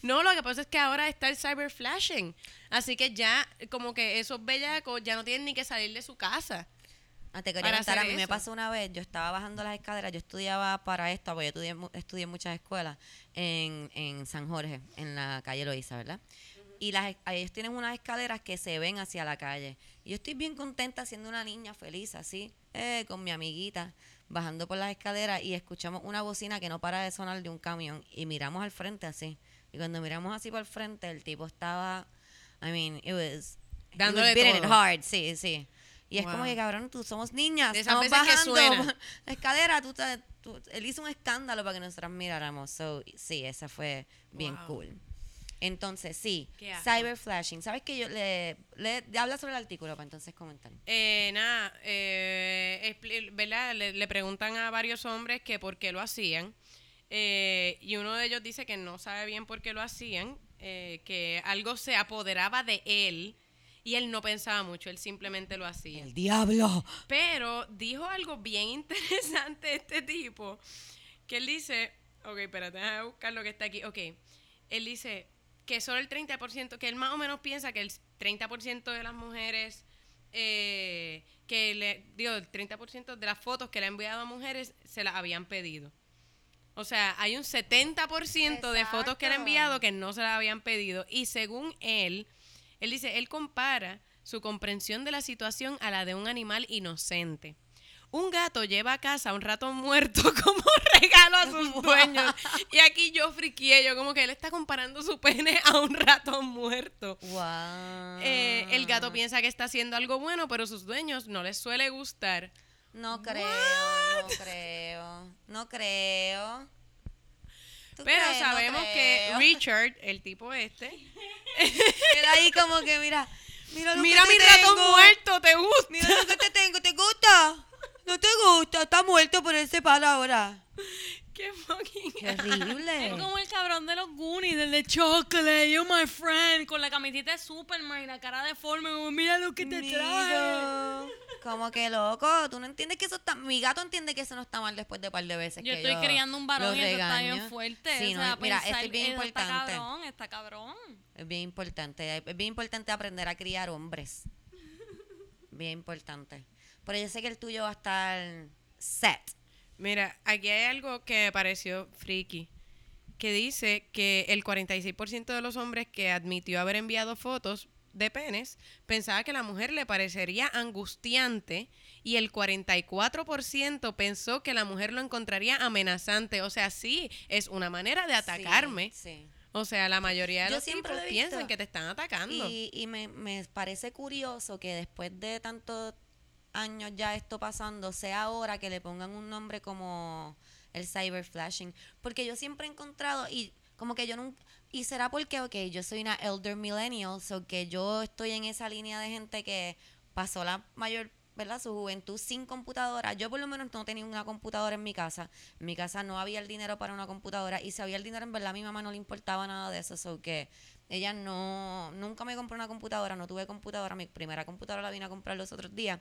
No, lo que pasa es que ahora está el cyber flashing. Así que ya, como que esos bellacos ya no tienen ni que salir de su casa. Ah, te quería contar, a mí me pasó una vez, yo estaba bajando las escaleras, yo estudiaba para esto, porque yo estudié, en muchas escuelas en, en San Jorge, en la calle Loíza, ¿verdad? Y las, ellos tienen unas escaleras que se ven hacia la calle. Y yo estoy bien contenta siendo una niña feliz así, eh, con mi amiguita, bajando por las escaleras y escuchamos una bocina que no para de sonar de un camión y miramos al frente así. Y cuando miramos así por el frente, el tipo estaba, I mean, it was, he was Dándole beating it hard, sí, sí. Y es como que, cabrón, tú somos niñas, De esas estamos que bajando suena. la escalera, tú, te- tú- él hizo un escándalo para que nosotras miráramos. So, sí, esa fue bien Wow. cool. Entonces, sí, cyberflashing. ¿Sabes que yo le, le habla sobre el artículo para entonces comentar? Eh, nada, eh, expli- ¿verdad? Le, le preguntan a varios hombres que por qué lo hacían. eh, y uno de ellos dice que no sabe bien por qué lo hacían, eh, que algo se apoderaba de él y él no pensaba mucho, él simplemente lo hacía. El diablo. Pero dijo algo bien interesante este tipo, que él dice, ok, espérate, déjame buscar lo que está aquí, ok, él dice que solo el 30%, que él más o menos piensa que el 30% de las mujeres, eh, que le, digo, el 30% de las fotos que le ha enviado a mujeres se las habían pedido. O sea, hay un 70% de fotos que le ha Exacto. enviado que no se las habían pedido. Y según él, él dice, él compara su comprensión de la situación a la de un animal inocente. Un gato lleva a casa un ratón muerto como regalo a sus dueños. Y aquí yo friqué, yo como que él está comparando su pene a un ratón muerto. Wow. Eh, el gato piensa que está haciendo algo bueno, pero sus dueños no les suele gustar. No creo, no creo, no creo. ¿Tú Pero crees? No sabemos que. Richard, el tipo este, Era ahí como que, mira, mira lo mira que mi te ratón tengo. muerto, ¿te gusta? Mira lo que te tengo, ¿te gusta? No te gusta, está muerto por ese palo ahora. Qué fucking Qué horrible. Es como el cabrón de los Goonies, el de Chocolate, you're my friend, con la camiseta de Superman y la cara deforme, como mira lo que te traje. Amigo, Como que loco, tú no entiendes que eso está. Mi gato entiende que eso no está mal después de un par de veces. Yo que estoy criando un varón y eso está bien fuerte. Sí, o no, sea, mira, esto pensar- es bien eso Está importante. cabrón, está cabrón. Es bien importante. Es bien importante aprender a criar hombres. Bien importante. Pero yo sé que el tuyo va a estar set. Mira, aquí hay algo que me pareció friki, que dice que el 46% de los hombres que admitió haber enviado fotos de penes pensaba que la mujer le parecería angustiante y el 44% pensó que la mujer lo encontraría amenazante. O sea, sí, es una manera de atacarme. Sí, sí. O sea, la mayoría de Yo los tipos lo piensan que te están atacando. Y, y me, me parece curioso que después de tantos años ya esto pasando, sea ahora que le pongan un nombre como el cyberflashing. Porque yo siempre he encontrado, y como que yo nunca. Y será porque, ok, yo soy una elder millennial, so que yo estoy en esa línea de gente que pasó la mayor, ¿verdad? Su juventud sin computadora. Yo por lo menos no tenía una computadora en mi casa. En mi casa no había el dinero para una computadora. Y si había el dinero, en verdad, a mi mamá no le importaba nada de eso. So que ella no, nunca me compró una computadora, no tuve computadora. Mi primera computadora la vine a comprar los otros días.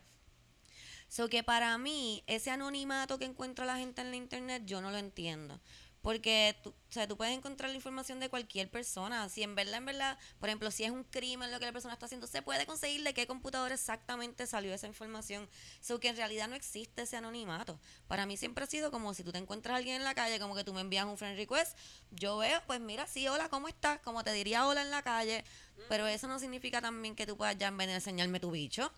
So que para mí, ese anonimato que encuentra la gente en la internet, yo no lo entiendo. Porque tú, o sea, tú puedes encontrar la información de cualquier persona. Si en verdad, en verdad, por ejemplo, si es un crimen lo que la persona está haciendo, se puede conseguir de qué computadora exactamente salió esa información. So que en realidad no existe ese anonimato. Para mí siempre ha sido como si tú te encuentras a alguien en la calle, como que tú me envías un friend request, yo veo, pues mira, sí, hola, ¿cómo estás? Como te diría hola en la calle. Pero eso no significa también que tú puedas ya en vez de enseñarme tu bicho.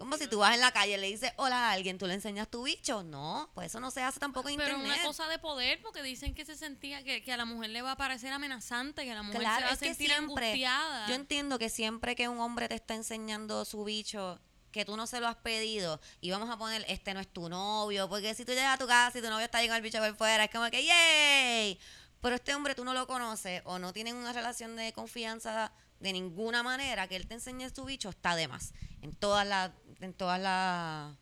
Como si tú vas en la calle y le dices hola a alguien, tú le enseñas tu bicho. No, pues eso no se hace tampoco en Pero internet. una cosa de poder, porque dicen que se sentía que, que a la mujer le va a parecer amenazante, que la mujer Claro, se va a sentir siempre, angustiada. yo entiendo que siempre que un hombre te está enseñando su bicho, que tú no se lo has pedido, y vamos a poner, este no es tu novio, porque si tú llegas a tu casa y tu novio está llegando el bicho por fuera, es como que, ¡yay! Pero este hombre tú no lo conoces o no tienen una relación de confianza de ninguna manera, que él te enseñe su bicho está de más. En todas las, en todas las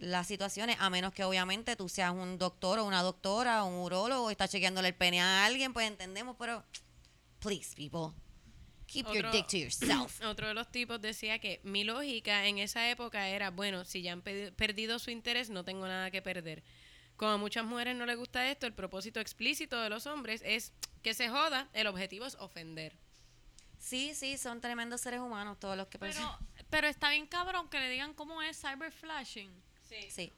las situaciones, a menos que obviamente tú seas un doctor o una doctora o un urólogo y estás chequeándole el pene a alguien, pues entendemos, pero please, people, keep your dick to yourself. Otro de los tipos decía que mi lógica en esa época era, bueno, si ya han perdido su interés, no tengo nada que perder. Como a muchas mujeres no les gusta esto, el propósito explícito de los hombres es que se joda, el objetivo es ofender. Sí, sí, son tremendos seres humanos todos los que pero, pensan. Pero está bien cabrón que le digan cómo es cyberflashing. Sí.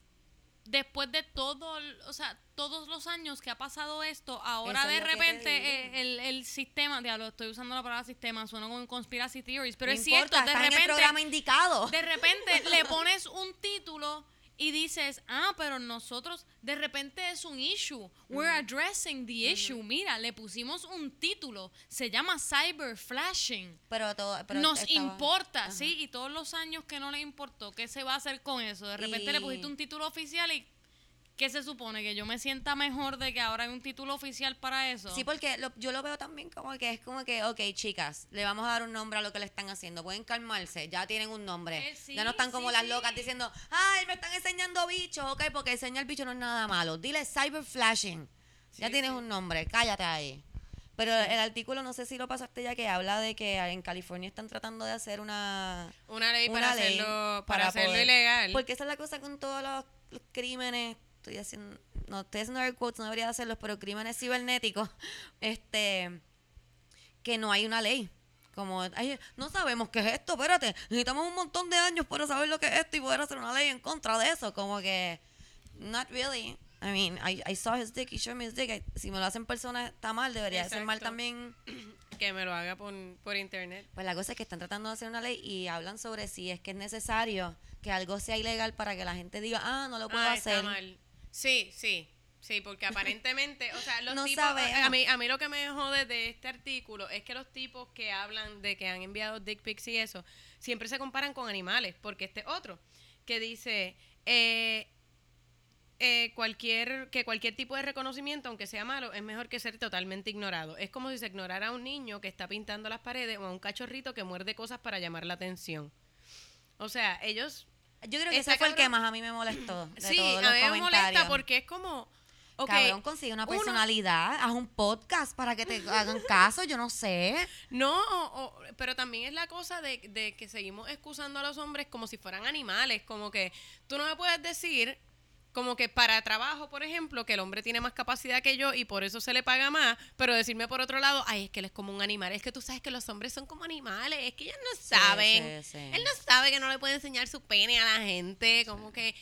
Después de todo, o sea, todos los años que ha pasado esto, ahora Eso de repente eh, el, el sistema, diablo, estoy usando la palabra sistema, suena como conspiracy theories, pero no es importa, cierto, de en el repente, programa indicado. de repente le pones un título y dices, ah, pero nosotros, de repente es un issue. We're addressing the issue. Mira, le pusimos un título. Se llama cyber flashing. pero todo, pero Nos estaba- importa. ¿sí? Y todos los años que no le importó, ¿qué se va a hacer con eso? De repente le pusiste un título oficial y ¿qué se supone? ¿Que yo me sienta mejor de que ahora hay un título oficial para eso? Sí, porque lo- yo lo veo también como que es como que, ok, chicas, le vamos a dar un nombre a lo que le están haciendo. Pueden calmarse, ya tienen un nombre. Eh, sí, ya no están como sí, las locas diciendo, ay, me están enseñando bichos, ok, porque enseñar bichos no es nada malo. Dile cyber flashing. ya tienes un nombre, cállate ahí. Pero el artículo, no sé si lo pasaste ya, que habla de que en California están tratando de hacer una... Una ley una para ley hacerlo, para hacerlo poder- ilegal. Porque esa es la cosa con todos los, los crímenes. Estoy haciendo, no estoy haciendo air quotes, no debería hacerlos, pero crímenes cibernéticos, este, que no hay una ley. Como, ay, no sabemos qué es esto, espérate, necesitamos un montón de años para saber lo que es esto y poder hacer una ley en contra de eso. Como que, not really. I mean, I, I saw his dick, he showed me his dick. I- Si me lo hacen personas, está mal, debería ser mal Exacto. también. que me lo haga por, por internet. Pues la cosa es que están tratando de hacer una ley y hablan sobre si es que es necesario que algo sea ilegal para que la gente diga, ah, no lo puedo Ah, está hacer. mal. Sí, sí. Sí, porque aparentemente, o sea, los No tipos, sabemos. a mí, a mí lo que me jode de este artículo es que los tipos que hablan de que han enviado dick pics y eso, siempre se comparan con animales, porque este otro, que dice, eh, eh, cualquier, que cualquier tipo de reconocimiento, aunque sea malo, es mejor que ser totalmente ignorado. Es como si se ignorara a un niño que está pintando las paredes o a un cachorrito que muerde cosas para llamar la atención. O sea, ellos Yo creo que ese fue el que más a mí me molestó. De Sí, todos a los mí me molesta porque es como. ok, Cabrón, consigue una uno- personalidad, haz un podcast para que te hagan caso, yo no sé. No, o- o- pero también es la cosa de, de que seguimos excusando a los hombres como si fueran animales. Como que tú no me puedes decir, como que para trabajo, por ejemplo, que el hombre tiene más capacidad que yo y por eso se le paga más, pero decirme por otro lado, ay, es que él es como un animal. Es que tú sabes que los hombres son como animales, es que ellos no saben. sí, sí. Él no sabe que no le puede enseñar su pene a la gente, como que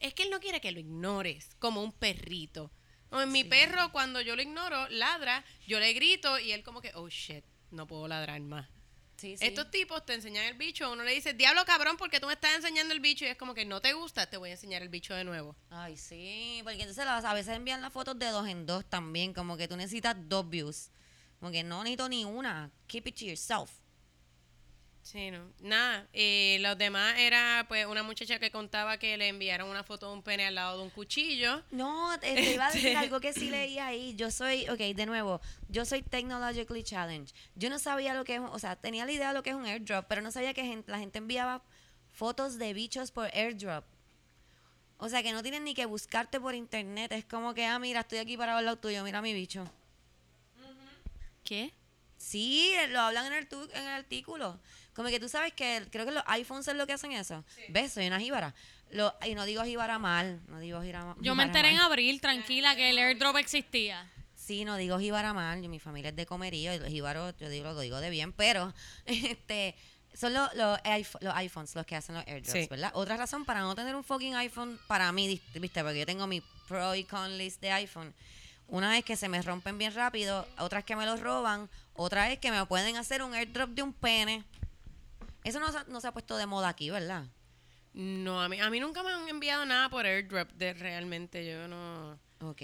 es que él no quiere que lo ignores, como un perrito. O en mi perro cuando yo lo ignoro, ladra, yo le grito y él como que, oh shit, no puedo ladrar más. Sí, sí. Estos tipos te enseñan el bicho, uno le dice, diablo cabrón, porque tú me estás enseñando el bicho y es como que no te gusta, te voy a enseñar el bicho de nuevo. Ay, sí, porque entonces las- a veces envían las fotos de dos en dos también, como que tú necesitas dos views. Como que no necesito ni una. Keep it to yourself. Sí, no. Nada. Y los demás era pues una muchacha que contaba que le enviaron una foto de un pene al lado de un cuchillo. No, te, te iba a decir Este. algo que sí leí ahí. Yo soy, ok, de nuevo, yo soy technologically challenged. Yo no sabía lo que es, o sea, tenía la idea de lo que es un airdrop, pero no sabía que la gente enviaba fotos de bichos por airdrop. O sea, que no tienen ni que buscarte por internet. Es como que, ah, mira, estoy aquí para al lado tuyo, mira mi bicho. ¿Qué? Sí, eh, lo hablan en el, tu- en el artículo. Como que tú sabes que creo que los iPhones es lo que hacen eso. ¿Ves? Soy una jíbara. Lo, y no digo jíbara mal, no digo jíbara Yo me enteré en abril, tranquila, que el airdrop existía. Sí, no digo jíbara mal, yo- mi familia es de comerío, y los jíbaros, yo digo, lo digo de bien, pero este son los, los, iPhone- los iPhones los que hacen los airdrops, Sí. ¿verdad? Otra razón para no tener un fucking iPhone, para mí, viste, porque yo tengo mi pro y con list de iPhone. Una es que se me rompen bien rápido, otra es que me los roban, otra es que me pueden hacer un airdrop de un pene. Eso no, se- no se ha puesto de moda aquí, ¿verdad? No, a mí, a mí nunca me han enviado nada por airdrop de realmente, yo no... Ok.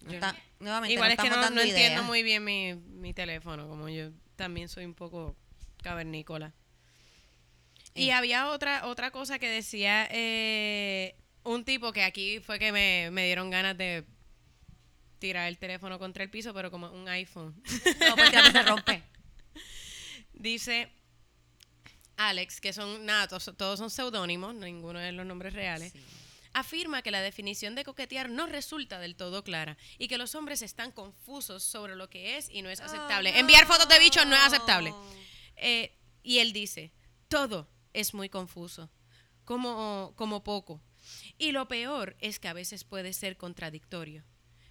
No Yo- está- nuevamente, Igual no es que no, entiendo muy bien mi, mi teléfono, como yo también soy un poco cavernícola. Y Eh. había otra otra cosa que decía eh, un tipo que aquí fue que me, me dieron ganas de tirar el teléfono contra el piso, pero como un iPhone. No, porque se rompe. Dice Alex, que son, nada, todos, todos son seudónimos, ninguno de los nombres reales. Sí. Afirma que la definición de coquetear no resulta del todo clara y que los hombres están confusos sobre lo que es y no es aceptable. Oh, Enviar fotos de bichos no es aceptable. Eh, y él dice, todo es muy confuso, como, como poco. Y lo peor es que a veces puede ser contradictorio.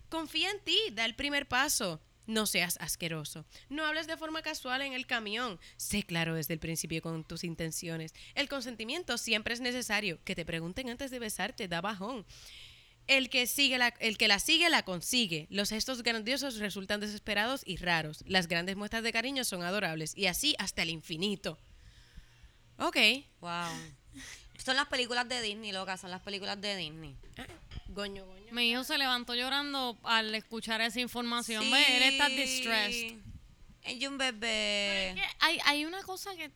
Confía en ti, da el primer paso. No seas asqueroso. No hables de forma casual en el camión. Sé claro desde el principio con tus intenciones. El consentimiento siempre es necesario. Que te pregunten antes de besarte da bajón. El que, sigue la, el que la sigue la consigue. Los gestos grandiosos resultan desesperados y raros. Las grandes muestras de cariño son adorables. Y así hasta el infinito. Ok. Wow. Son las películas de Disney, loca, son las películas de Disney. Ah, goño, goño. Mi hijo se levantó llorando al escuchar esa información. Ve, él está distressed. Ella un es bebé. que hay, hay una cosa que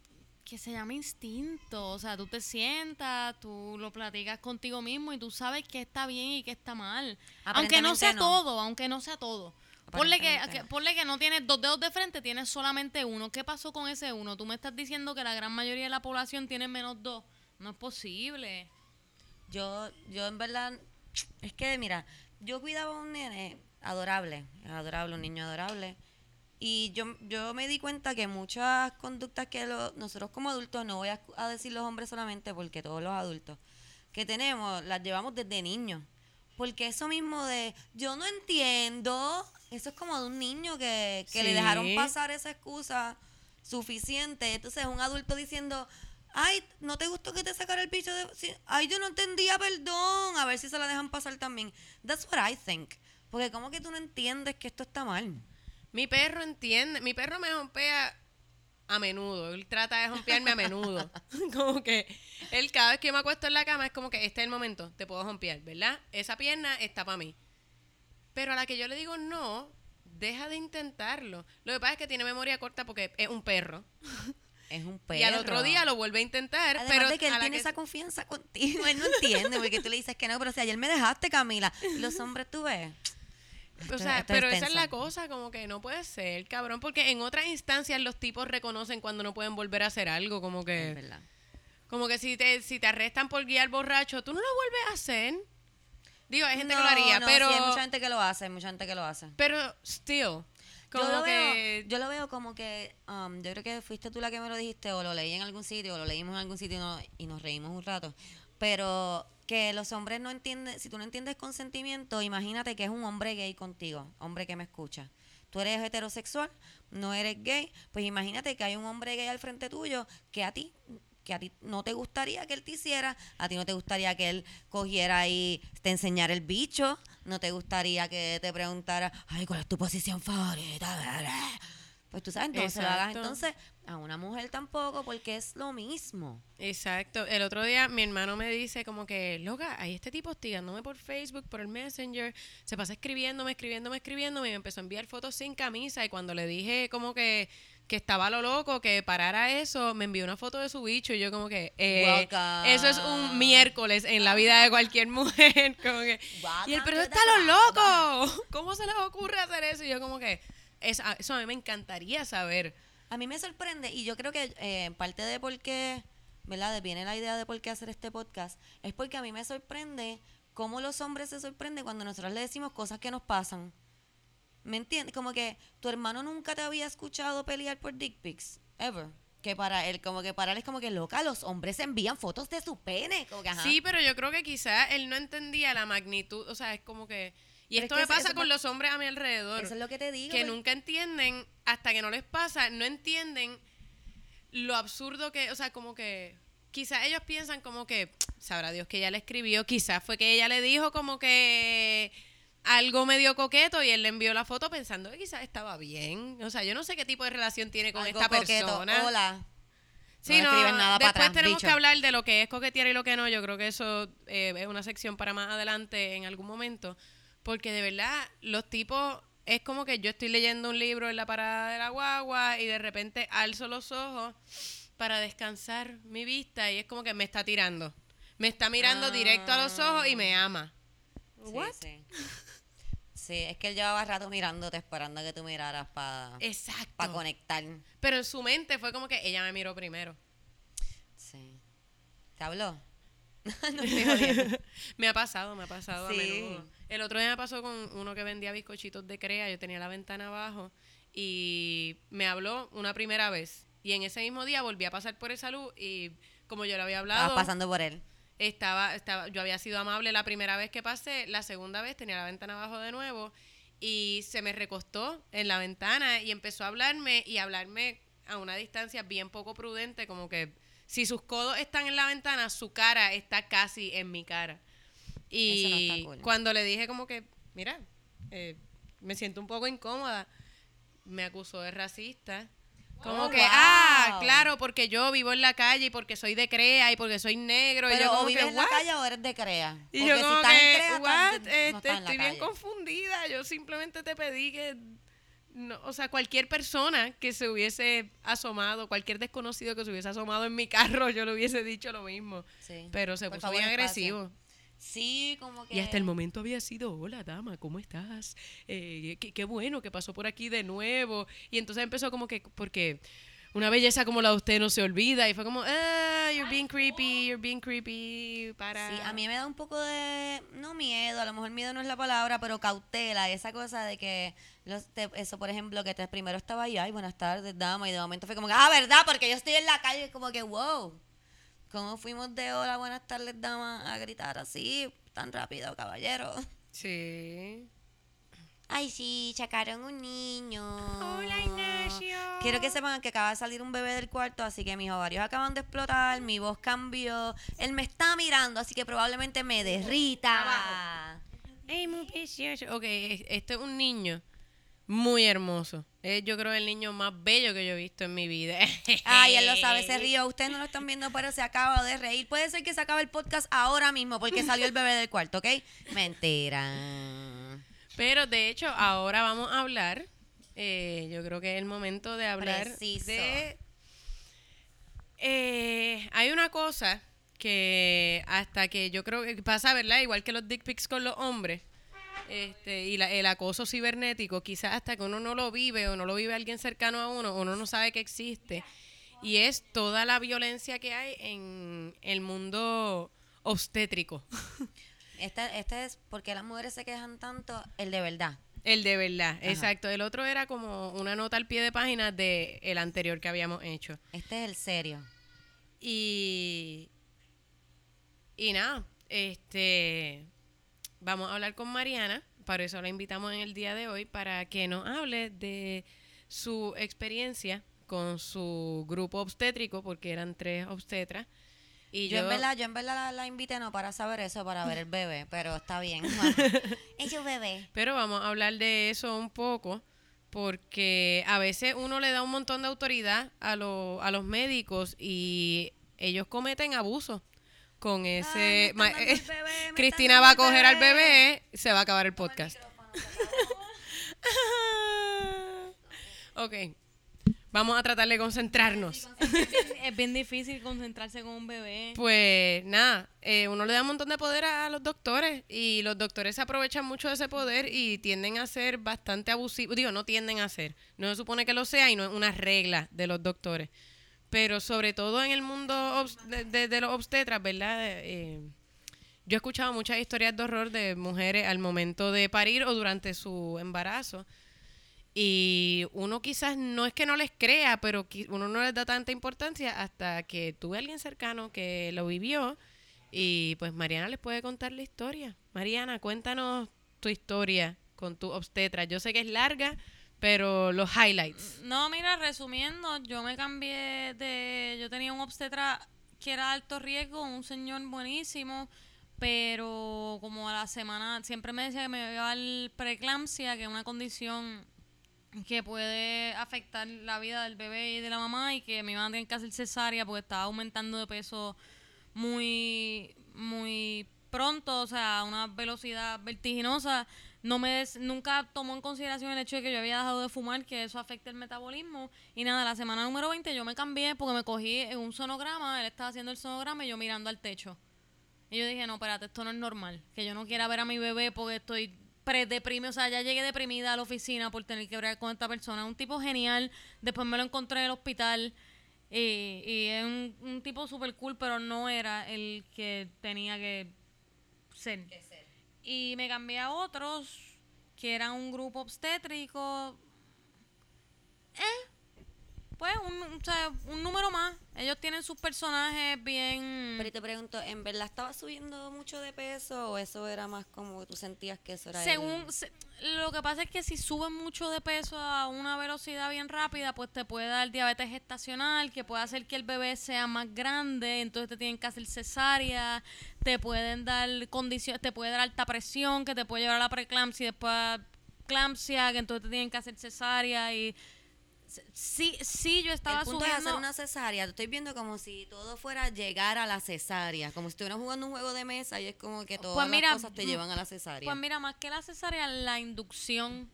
que se llama instinto. O sea, tú te sientas, tú lo platicas contigo mismo y tú sabes que está bien y que está mal. Aunque no sea no. todo, aunque no sea todo. Ponle que, que- ponle que no tienes dos dedos de frente, tienes solamente uno. ¿Qué pasó con ese uno? Tú me estás diciendo que la gran mayoría de la población tiene menos dos. No es posible. Yo, yo en verdad, es que mira, yo cuidaba a un nene adorable, adorable, un niño adorable. Y yo, yo me di cuenta que muchas conductas que lo- nosotros como adultos, no voy a, a decir los hombres solamente, porque todos los adultos que tenemos, las llevamos desde niños. Porque eso mismo de, yo no entiendo, eso es como de un niño que, que le dejaron pasar esa excusa suficiente. Entonces un adulto diciendo, ay, ¿no te gustó que te sacara el bicho de... ay, yo no entendía, perdón. A ver si se la dejan pasar también. That's what I think. Porque como que tú no entiendes que esto está mal. Mi perro entiende, mi perro me jompea a menudo, él trata de jompearme a menudo. como que él cada vez que me acuesto en la cama es como que este es el momento, te puedo jompear, ¿verdad? Esa pierna está para mí. Pero a la que yo le digo no, deja de intentarlo. Lo que pasa es que tiene memoria corta porque es un perro. Es un perro. Y al otro día lo vuelve a intentar, Además pero de que él a la tiene que- esa confianza contigo, él no entiende, porque tú le dices que no, pero si ayer me dejaste, Camila. Los hombres, tú ves. O sea, es pero esa es la cosa, como que no puede ser, cabrón, porque en otras instancias los tipos reconocen cuando no pueden volver a hacer algo, como Es que verdad. como que si te si te arrestan por guiar borracho, tú no lo vuelves a hacer. Digo, hay gente que lo haría, no, pero sí, hay mucha gente que lo hace, hay mucha gente que lo hace. pero still como yo lo que veo, yo lo veo como que, um, yo creo que fuiste tú la que me lo dijiste, o lo leí en algún sitio, o lo leímos en algún sitio y, no- y nos reímos un rato. Pero que los hombres no entienden, si tú no entiendes consentimiento, imagínate que es un hombre gay contigo, hombre que me escucha. Tú eres heterosexual, no eres gay, pues imagínate que hay un hombre gay al frente tuyo que a ti que a ti no te gustaría que él te hiciera, a ti no te gustaría que él cogiera y te enseñara el bicho, no te gustaría que te preguntara, ay, ¿cuál es tu posición favorita? Pues tú sabes, lo hagas Exacto. entonces a una mujer tampoco, porque es lo mismo. Exacto. El otro día mi hermano me dice como que, loca, hay este tipo hostigándome por Facebook, por el Messenger, se pasa escribiéndome, escribiéndome, escribiéndome y me empezó a enviar fotos sin camisa y cuando le dije como que que estaba lo loco, que parara eso, me envió una foto de su bicho y yo como que, eh, eso es un miércoles en la vida de cualquier mujer, como que, y el pero está lo loco, ¿cómo se les ocurre hacer eso? Y yo como que, eso, eso a mí me encantaría saber. A mí me sorprende y yo creo que eh, parte de por qué, ¿verdad? Viene la idea de por qué hacer este podcast, es porque a mí me sorprende cómo los hombres se sorprenden cuando nosotros le decimos cosas que nos pasan. ¿Me entiendes? Como que tu hermano nunca te había escuchado pelear por dick pics, ever. Que para él, como que para él es como que loca, los hombres envían fotos de su pene. Como que, ajá. Sí, pero yo creo que quizás él no entendía la magnitud, o sea, es como que... Y Pero es esto que me pasa eso con los hombres a mi alrededor, Eso es lo que te digo. que pues. nunca entienden, hasta que no les pasa, no entienden lo absurdo que, o sea, como que... Quizás ellos piensan como que, sabrá Dios que ella le escribió, quizás fue que ella le dijo como que algo medio coqueto y él le envió la foto pensando que quizás estaba bien. O sea, yo no sé qué tipo de relación tiene con Algo esta coqueto. persona. Hola. Sí, No no, escriben nada para después atrás, tenemos bicho. que hablar de lo que es coquetear y lo que no. Yo creo que eso eh, es una sección para más adelante en algún momento. Porque de verdad, los tipos, es como que yo estoy leyendo un libro en la parada de la guagua y de repente alzo los ojos para descansar mi vista y es como que me está tirando. Me está mirando directo a los ojos y me ama. Sí, What? sí. Sí, es que él llevaba rato mirándote, esperando a que tú miraras para Exacto. conectar. Pero en su mente fue como que ella me miró primero. Sí. ¿Te habló? no estoy me ha pasado, me ha pasado Sí. a menudo. El otro día me pasó con uno que vendía bizcochitos de crea. Yo tenía la ventana abajo y me habló una primera vez. Y en ese mismo día volví a pasar por esa luz y como yo le había Estabas hablado, pasando por él. Estaba, estaba, yo había sido amable la primera vez que pasé, la segunda vez tenía la ventana abajo de nuevo y se me recostó en la ventana y empezó a hablarme y hablarme a una distancia bien poco prudente, como que si sus codos están en la ventana, su cara está casi en mi cara. Y Eso no está cool. cuando le dije como que, mira, eh, me siento un poco incómoda, me acusó de racista. Como Oh, que, wow. ah, claro, porque yo vivo en la calle y porque soy de CREA y porque soy negro. y yo como o vives que, en la calle o eres de CREA. Y Porque yo como estás en que, CREA, estás "What? de- no Este, estás en la estoy bien calle". confundida. Yo simplemente te pedí que no, o sea, cualquier persona que se hubiese asomado, cualquier desconocido que se hubiese asomado en mi carro, yo le hubiese dicho lo mismo. Sí. Pero se Por puso favor, bien espacio. agresivo. Sí, como que... Y hasta el momento había sido, hola dama, ¿cómo estás? Eh, qué, qué bueno que pasó por aquí de nuevo. Y entonces empezó como que, porque una belleza como la de usted no se olvida. Y fue como, ah, you're being creepy, you're being creepy. Para... Sí, a mí me da un poco de, no miedo, a lo mejor miedo no es la palabra, pero cautela, esa cosa de que, los, te- eso por ejemplo, que te, primero estaba ahí, ay, buenas tardes, dama, y de momento fue como que, ah, ¿verdad? Porque yo estoy en la calle, como que, wow, ¿cómo fuimos de hola, buenas tardes, dama, a gritar así, tan rápido, caballero? Sí. Ay, sí, sacaron un niño. Hola, Ignacio. Quiero que sepan que acaba de salir un bebé del cuarto, así que mis ovarios acaban de explotar, mi voz cambió, él me está mirando, así que probablemente me derrita. Ay, muy precioso. Ok, es- este es un niño muy hermoso. Es yo creo el niño más bello que yo he visto en mi vida. Ay, él lo sabe, se rió. Ustedes no lo están viendo, pero se acaba de reír. Puede ser que se acabe el podcast ahora mismo porque salió el bebé del cuarto, ¿ok? Mentira. Pero de hecho, ahora vamos a hablar. eh, yo creo que es el momento de hablar Preciso. de. Eh, hay una cosa que hasta que yo creo que pasa, ¿verdad? Igual que los dick pics con los hombres. Este, y la- el acoso cibernético, quizás hasta que uno no lo vive o no lo vive alguien cercano a uno, uno no sabe que existe. Y es toda la violencia que hay en el mundo obstétrico. Este, este es porque las mujeres se quejan tanto, el de verdad. El de verdad, exacto. El otro era como una nota al pie de página de el anterior que habíamos hecho. Este es el serio. Y y nada, este vamos a hablar con Mariana, para eso la invitamos en el día de hoy para que nos hable de su experiencia con su grupo obstétrico, porque eran tres obstetras. Y Yo, yo, en verdad, yo en verdad la, la invité no para saber eso, para ver el bebé, pero está bien. es un bebé. Pero vamos a hablar de eso un poco, porque a veces uno le da un montón de autoridad a, lo- a los médicos y ellos cometen abuso con ese... Ay, ma- el bebé, Cristina va a coger al bebé. se va a acabar el podcast. ok, vamos a tratar de concentrarnos. es bien difícil concentrarse con un bebé. Pues nada, eh, uno le da un montón de poder a los doctores y los doctores se aprovechan mucho de ese poder y tienden a ser bastante abusivos. Digo, no tienden a ser, no se supone que lo sea y no es una regla de los doctores. Pero sobre todo en el mundo de, los obstetras, ¿verdad? Eh, yo he escuchado muchas historias de horror de mujeres al momento de parir o durante su embarazo. Y uno quizás no es que no les crea, pero uno no les da tanta importancia hasta que tuve a alguien cercano que lo vivió. Y pues Mariana les puede contar la historia. Mariana, cuéntanos tu historia con tu obstetra. Yo sé que es larga, pero los highlights. No, mira, resumiendo, yo me cambié de... Yo tenía un obstetra que era alto riesgo, un señor buenísimo, pero como a la semana siempre me decía que me iba a dar preeclampsia, que es una condición que puede afectar la vida del bebé y de la mamá y que me iban a tener que hacer cesárea porque estaba aumentando de peso muy, muy pronto, o sea, a una velocidad vertiginosa. No me des- nunca tomó en consideración el hecho de que yo había dejado de fumar, que eso afecta el metabolismo. Y nada, la semana número 20 yo me cambié porque me cogí en un sonograma, él estaba haciendo el sonograma y yo mirando al techo. Y yo dije, no, espérate, esto no es normal. Que yo no quiera ver a mi bebé porque estoy pre-deprimida. O sea, ya llegué deprimida a la oficina por tener que bregar con esta persona. Un tipo genial. Después me lo encontré en el hospital. Y, y es un, un tipo súper cool, pero no era el que tenía que ser. Y me cambié a otros que eran un grupo obstétrico. Eh, pues un, o sea, un número más. Ellos tienen sus personajes bien... Pero te pregunto, ¿en verdad estabas subiendo mucho de peso o eso era más como tú sentías que eso era el- Según se- lo que pasa es que si subes mucho de peso a una velocidad bien rápida, pues te puede dar diabetes gestacional, que puede hacer que el bebé sea más grande, entonces te tienen que hacer cesárea, te pueden dar condiciones, te puede dar alta presión, que te puede llevar a la preeclampsia y después a eclampsia, que entonces te tienen que hacer cesárea y sí, sí yo estaba el punto es subiendo hacer una cesárea. Te estoy viendo como si todo fuera llegar a la cesárea. Como si estuvieras jugando un juego de mesa y es como que todas Pues mira, las cosas te mm, llevan a la cesárea. Pues mira, más que la cesárea, la inducción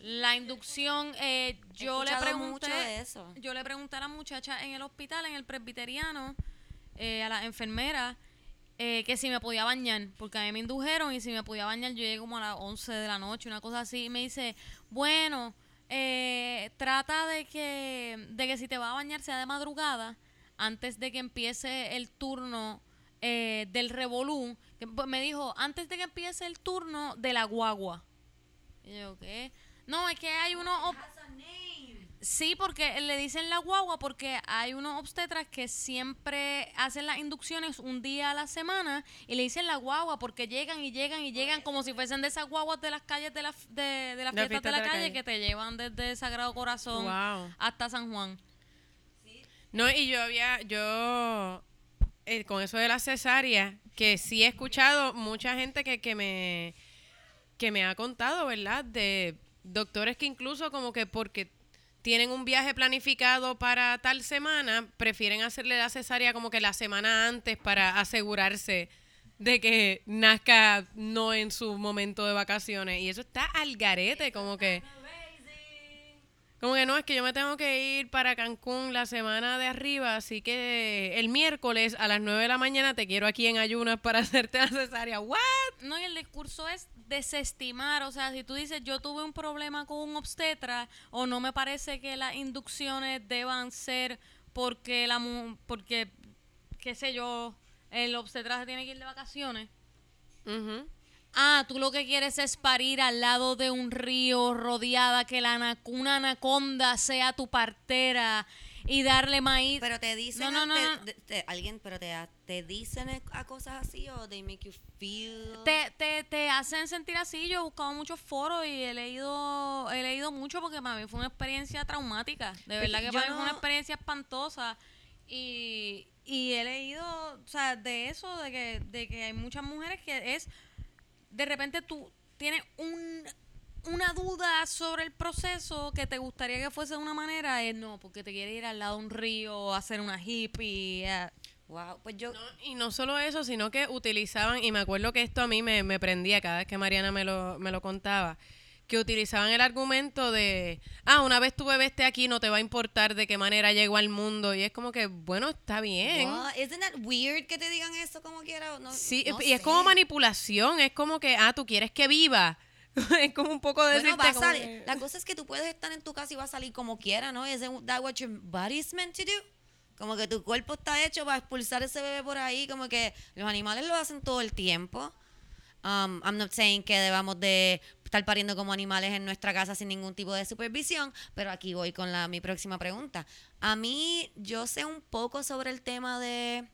La inducción, eh, yo le pregunté, mucho de eso. yo le pregunté a la muchacha en el hospital, en el presbiteriano, eh, a la enfermera, eh, que si me podía bañar, porque a mí me indujeron y si me podía bañar, yo llegué como a las 11 de la noche, una cosa así, y me dice, bueno, eh, trata de que, de que si te vas a bañar sea de madrugada, antes de que empiece el turno eh, del revolú, pues, me dijo, antes de que empiece el turno de la guagua. Y yo, ¿qué? No, es que hay unos... Sí, porque le dicen la guagua porque hay unos obstetras que siempre hacen las inducciones un día a la semana y le dicen la guagua porque llegan y llegan y llegan como si fuesen de esas guaguas de las calles de, la, de, de las La fiestas fiesta de la, de la calle, calle. que te llevan desde Sagrado Corazón Wow. hasta San Juan. No, y yo había, yo, eh, con eso de la cesárea, que sí he escuchado mucha gente que, que me, que me ha contado, ¿verdad? De doctores que incluso como que porque tienen un viaje planificado para tal semana, prefieren hacerle la cesárea como que la semana antes para asegurarse de que nazca no en su momento de vacaciones. Y eso está al garete, como que... Como que no, es que yo me tengo que ir para Cancún la semana de arriba, así que el miércoles a las 9 de la mañana te quiero aquí en ayunas para hacerte la cesárea. ¿What? No, y el discurso es desestimar, o sea, si tú dices yo tuve un problema con un obstetra o no me parece que las inducciones deban ser porque la mu- porque qué sé yo, el obstetra se tiene que ir de vacaciones. Ah, tú lo que quieres es parir al lado de un río rodeada, que la una anaconda sea tu partera y darle maíz. Pero te dicen, No, no, no, te- alguien, pero te, te dicen e, a cosas así o they make you feel. te, te, te hacen sentir así. Yo he buscado muchos foros y he leído, he leído mucho porque para mí fue una experiencia traumática. De verdad que yo para mí fue una experiencia espantosa. Y, y he leído, o sea, de eso, de que, de que hay muchas mujeres que es, de repente tú tienes un, una duda sobre el proceso que te gustaría que fuese de una manera, es no, porque te quiere ir al lado de un río, a hacer una hippie. a- Wow, pues yo. No, y no solo eso, sino que utilizaban, y me acuerdo que esto a mí me, me prendía cada vez que Mariana me lo, me lo contaba, que utilizaban el argumento de, ah, una vez tu bebé esté aquí, no te va a importar de qué manera llegó al mundo. Y es como que, bueno, está bien. What? Isn't that weird que te digan eso como quiera? No, Sí, no y es como manipulación, es como que, ah, tú quieres que viva. es como un poco de Bueno, va a salir- La cosa es que tú puedes estar en tu casa y va a salir como quiera, ¿no? ¿Isn't that what your body's meant to do? Como que tu cuerpo está hecho para expulsar ese bebé por ahí, como que los animales lo hacen todo el tiempo. Um, I'm not saying que debamos de estar pariendo como animales en nuestra casa sin ningún tipo de supervisión, pero aquí voy con la, mi próxima pregunta. A mí, yo sé un poco sobre el tema de,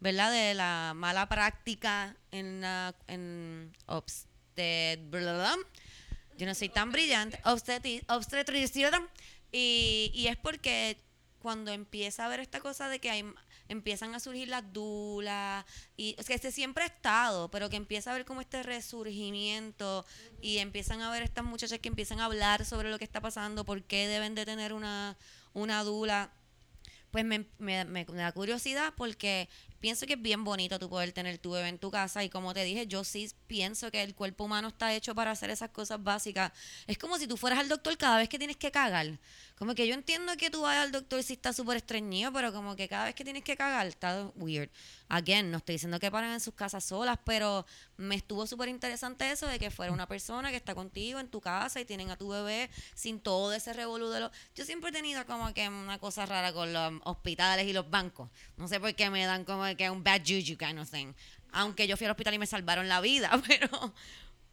¿verdad? De la mala práctica en, la- en obstet... bla, bla, bla. Yo no soy tan brillante. Obstetricidad. Y, y es porque cuando empieza a ver esta cosa de que empiezan a surgir las dulas, y es que este siempre ha estado, pero que empieza a ver como este resurgimiento y empiezan a ver estas muchachas que empiezan a hablar sobre lo que está pasando, por qué deben de tener una, una dula pues me da curiosidad porque pienso que es bien bonito tú poder tener tu bebé en tu casa y como te dije, yo sí pienso que el cuerpo humano está hecho para hacer esas cosas básicas. Es como si tú fueras al doctor cada vez que tienes que cagar. Como que yo entiendo que tú vayas al doctor si está súper estreñido, pero como que cada vez que tienes que cagar está weird. Again, no estoy diciendo que paren en sus casas solas, pero me estuvo súper interesante eso de que fuera una persona que está contigo en tu casa y tienen a tu bebé sin todo ese revolú de los... Yo siempre he tenido como que una cosa rara con los hospitales y los bancos. No sé por qué me dan como que un bad juju kind of thing. Aunque yo fui al hospital y me salvaron la vida, pero...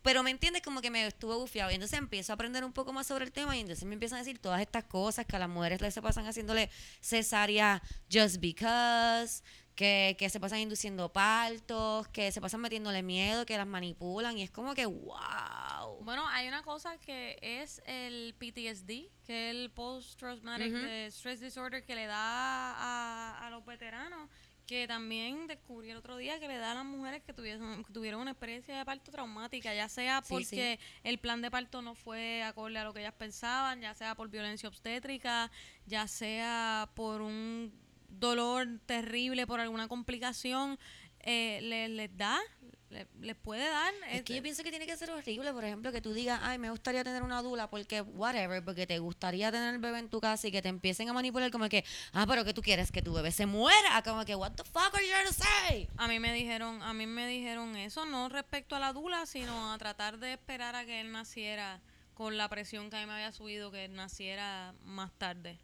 Pero me entiendes como que me estuvo bufiado. Y entonces empiezo a aprender un poco más sobre el tema y entonces me empiezan a decir todas estas cosas que a las mujeres les se pasan haciéndole cesárea just because, que, que se pasan induciendo partos, que se pasan metiéndole miedo, que las manipulan. Y es como que, wow. Bueno, hay una cosa que es el PTSD, que es el Post Traumatic eh, Stress Disorder que le da a, a los veteranos, que también descubrí el otro día que le da a las mujeres que tuvieron, que tuvieron una experiencia de parto traumática, ya sea Sí, porque el plan de parto no fue acorde a lo que ellas pensaban, ya sea por violencia obstétrica, ya sea por un dolor terrible, por alguna complicación, eh, le- les da, le- les puede dar. Es que yo pienso que tiene que ser horrible, por ejemplo, que tú digas, ay, me gustaría tener una dula porque, whatever, porque te gustaría tener el bebé en tu casa y que te empiecen a manipular como que, ah, pero que tú quieres que tu bebé se muera, como que, what the fuck are you to say? A mí me dijeron, a mí me dijeron eso, no respecto a la dula, sino a tratar de esperar a que él naciera con la presión que a mí me había subido, que él naciera más tarde.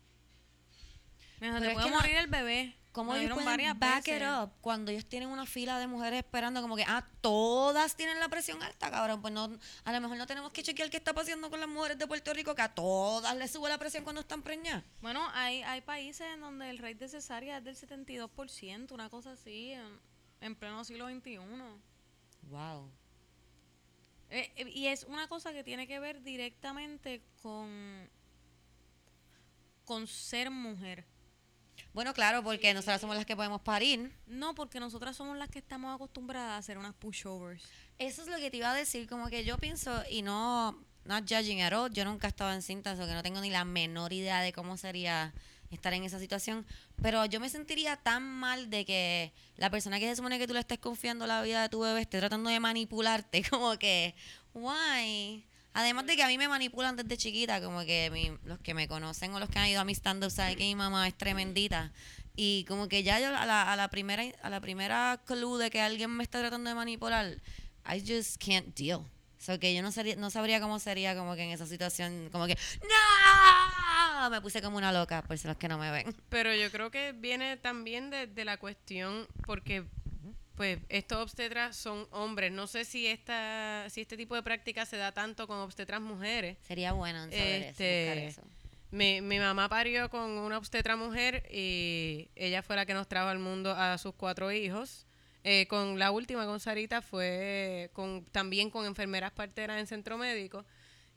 Me dijo, te puede no- morir el bebé. ¿Cómo ellos pueden back it up cuando ellos tienen una fila de mujeres esperando como que, ah, todas tienen la presión alta, cabrón? Pues no, a lo mejor no tenemos que chequear qué está pasando con las mujeres de Puerto Rico, que a todas les sube la presión cuando están preñadas. Bueno, hay, hay países en donde el rate de cesárea es del 72%, una cosa así, en, en pleno siglo XXI. Wow. Eh, eh, y es una cosa que tiene que ver directamente con, con ser mujer. Bueno, claro, porque nosotras somos las que podemos parir. No, porque nosotras somos las que estamos acostumbradas a hacer unas pushovers. Eso es lo que te iba a decir, como que yo pienso, y no, not judging at all, yo nunca he estado en cinta, o que no tengo ni la menor idea de cómo sería estar en esa situación, pero yo me sentiría tan mal de que la persona que se supone que tú le estés confiando la vida de tu bebé esté tratando de manipularte, como que, why? Además de que a mí me manipulan desde chiquita, como que los que me conocen o los que han ido a mi stand-up saben que mi mamá es tremendita. Y como que ya yo a la, primera a la primera clue de que alguien me está tratando de manipular, I just can't deal. So que yo no sería, no sabría cómo sería como que en esa situación, como que ¡No! Me puse como una loca, por si los que no me ven. Pero yo creo que viene también de la cuestión, porque pues estos obstetras son hombres. No sé si esta, si este tipo de práctica se da tanto con obstetras mujeres. Sería bueno en saber Este, eso. Mi, mi mamá parió con una obstetra mujer y ella fue la que nos trajo al mundo a sus cuatro hijos. Eh, con la última, con Sarita, fue con, también con enfermeras parteras en centro médico.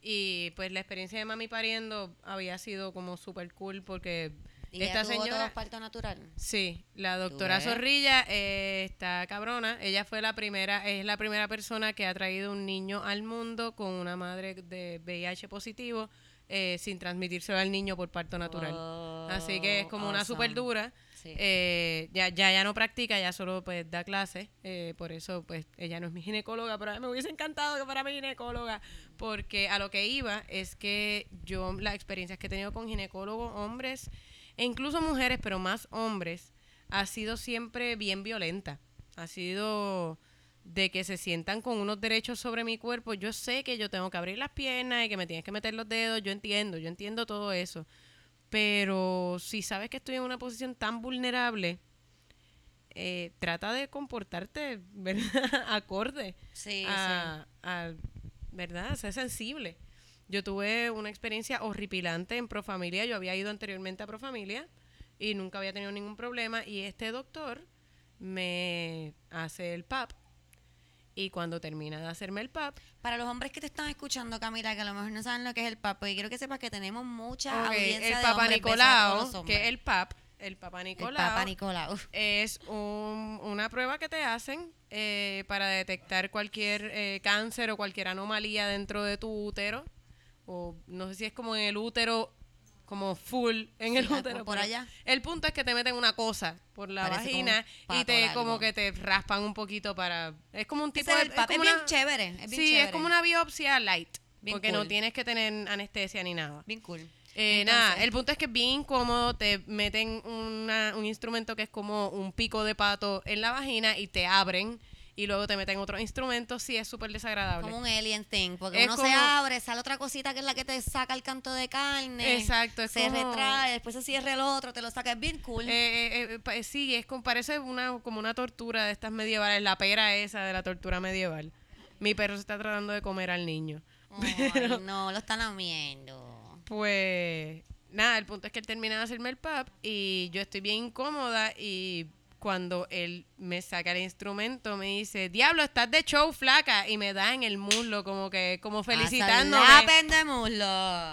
Y pues la experiencia de mami pariendo había sido como súper cool porque ¿Y esta tuvo todo señora... parto natural? Sí, la doctora? Zorrilla eh, está cabrona. Ella fue la primera, es la primera persona que ha traído un niño al mundo con una madre de VIH positivo eh, sin transmitírselo al niño por parto natural. Así que es como una Awesome. super dura. Sí. Eh, ya, ya, ya no practica, ya solo pues da clases. eh, por eso pues ella no es mi ginecóloga, pero a mí me hubiese encantado que fuera mi ginecóloga. Porque a lo que iba es que yo las experiencias que he tenido con ginecólogos, hombres, e incluso mujeres, pero más hombres, ha sido siempre bien violenta. Ha sido de que se sientan con unos derechos sobre mi cuerpo. Yo sé que yo tengo que abrir las piernas y que me tienes que meter los dedos. Yo entiendo, yo entiendo todo eso. Pero si sabes que estoy en una posición tan vulnerable, eh, trata de comportarte, ¿verdad? Acorde Sí, a, a- ¿verdad? Ser sensible. Yo tuve una experiencia horripilante en Profamilia. Yo había ido anteriormente a Profamilia y nunca había tenido ningún problema. Y este doctor me hace el PAP. Y cuando termina de hacerme el PAP, Para los hombres que te están escuchando, Camila, que a lo mejor no saben lo que es el papa, y quiero que sepas que tenemos mucha ok, audiencia el de Papa hombres, Nicolau, que el PAP, el Papa El Nicolau, Papa Nicolau. es un- una prueba que te hacen eh, para detectar cualquier eh, cáncer o cualquier anomalía dentro de tu útero. O no sé si es como en el útero, como full en el Sí, ah, útero. por allá. El punto es que te meten una cosa por la Parece como un vagina y te como que te raspan un poquito para... Es como un tipo Ese es de... Es, como bien una- chévere. Es bien sí, chévere. es como una biopsia light. Bien porque no tienes que tener anestesia ni nada. Bien cool. Eh, Entonces- nada, el punto es que es bien incómodo, te meten una- un instrumento que es como un pico de pato en la vagina y te abren y luego te meten otros instrumentos, sí, es súper desagradable. Como un alien thing, porque Es uno se abre, sale otra cosita que es la que te saca el canto de carne. Exacto, es Se como- retrae, después se cierra el otro, te lo saca, es bien cool. Eh, eh, eh, sí, es como, parece una, como una tortura de estas medievales, la pera esa de la tortura medieval. Mi perro se está tratando de comer al niño. Ay, no, lo están lamiendo. Pues nada, el punto es que él termina de hacerme el pap y yo estoy bien incómoda y cuando él me saca el instrumento me dice, diablo, estás de show flaca y me da en el muslo como que, como felicitándome. De muslo.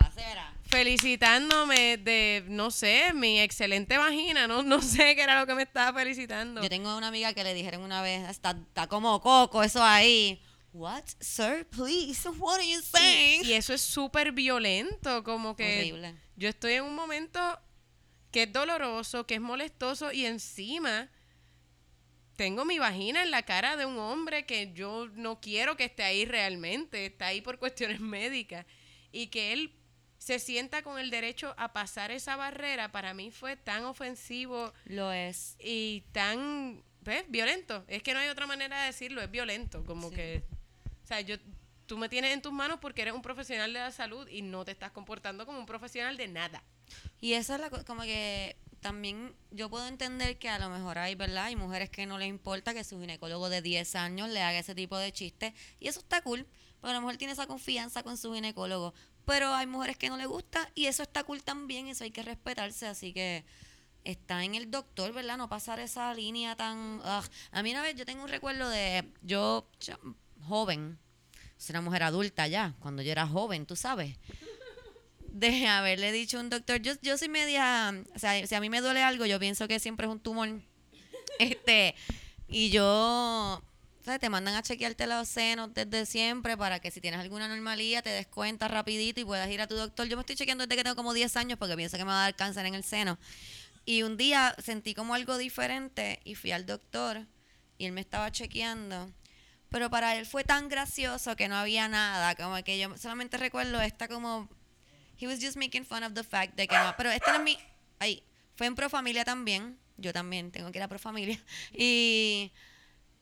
Felicitándome de, no sé, mi excelente vagina, no, no sé qué era lo que me estaba felicitando. Yo tengo una amiga que le dijeron una vez, está, está como coco eso ahí. What, sir, please, what are you saying? Y, y eso es súper violento, como que Horrible. yo estoy en un momento que es doloroso, que es molestoso y encima tengo mi vagina en la cara de un hombre que yo no quiero que esté ahí realmente, está ahí por cuestiones médicas. Y que él se sienta con el derecho a pasar esa barrera, para mí fue tan ofensivo Lo es. y tan ¿ves? violento. Es que no hay otra manera de decirlo, es violento. Como Sí. que, o sea, yo, tú me tienes en tus manos porque eres un profesional de la salud y no te estás comportando como un profesional de nada. Y esa es la co- como que también yo puedo entender que a lo mejor hay, ¿verdad? Hay mujeres que no les importa que su ginecólogo de 10 años le haga ese tipo de chistes. Y eso está cool, porque a lo mejor tiene esa confianza con su ginecólogo. Pero hay mujeres que no le gusta y eso está cool también, eso hay que respetarse. Así que está en el doctor, ¿verdad? No pasar esa línea tan... A mí una vez yo tengo un recuerdo de yo, cha- joven, soy una mujer adulta ya, cuando yo era joven, tú sabes de haberle dicho a un doctor, yo, yo soy media, o sea, si a mí me duele algo, yo pienso que siempre es un tumor. Este, y yo, ¿sabes? Te mandan a chequearte los senos desde siempre para que si tienes alguna anomalía te des cuenta rapidito y puedas ir a tu doctor. Yo me estoy chequeando desde que tengo como 10 años porque pienso que me va a dar cáncer en el seno. Y un día sentí como algo diferente y fui al doctor y él me estaba chequeando. Pero para él fue tan gracioso que no había nada, como que yo solamente recuerdo esta como He was just making fun of the fact que no. Pero este no es mi. Ahí. Fue en Pro Familia también. Yo también tengo que ir a Pro Familia. Y.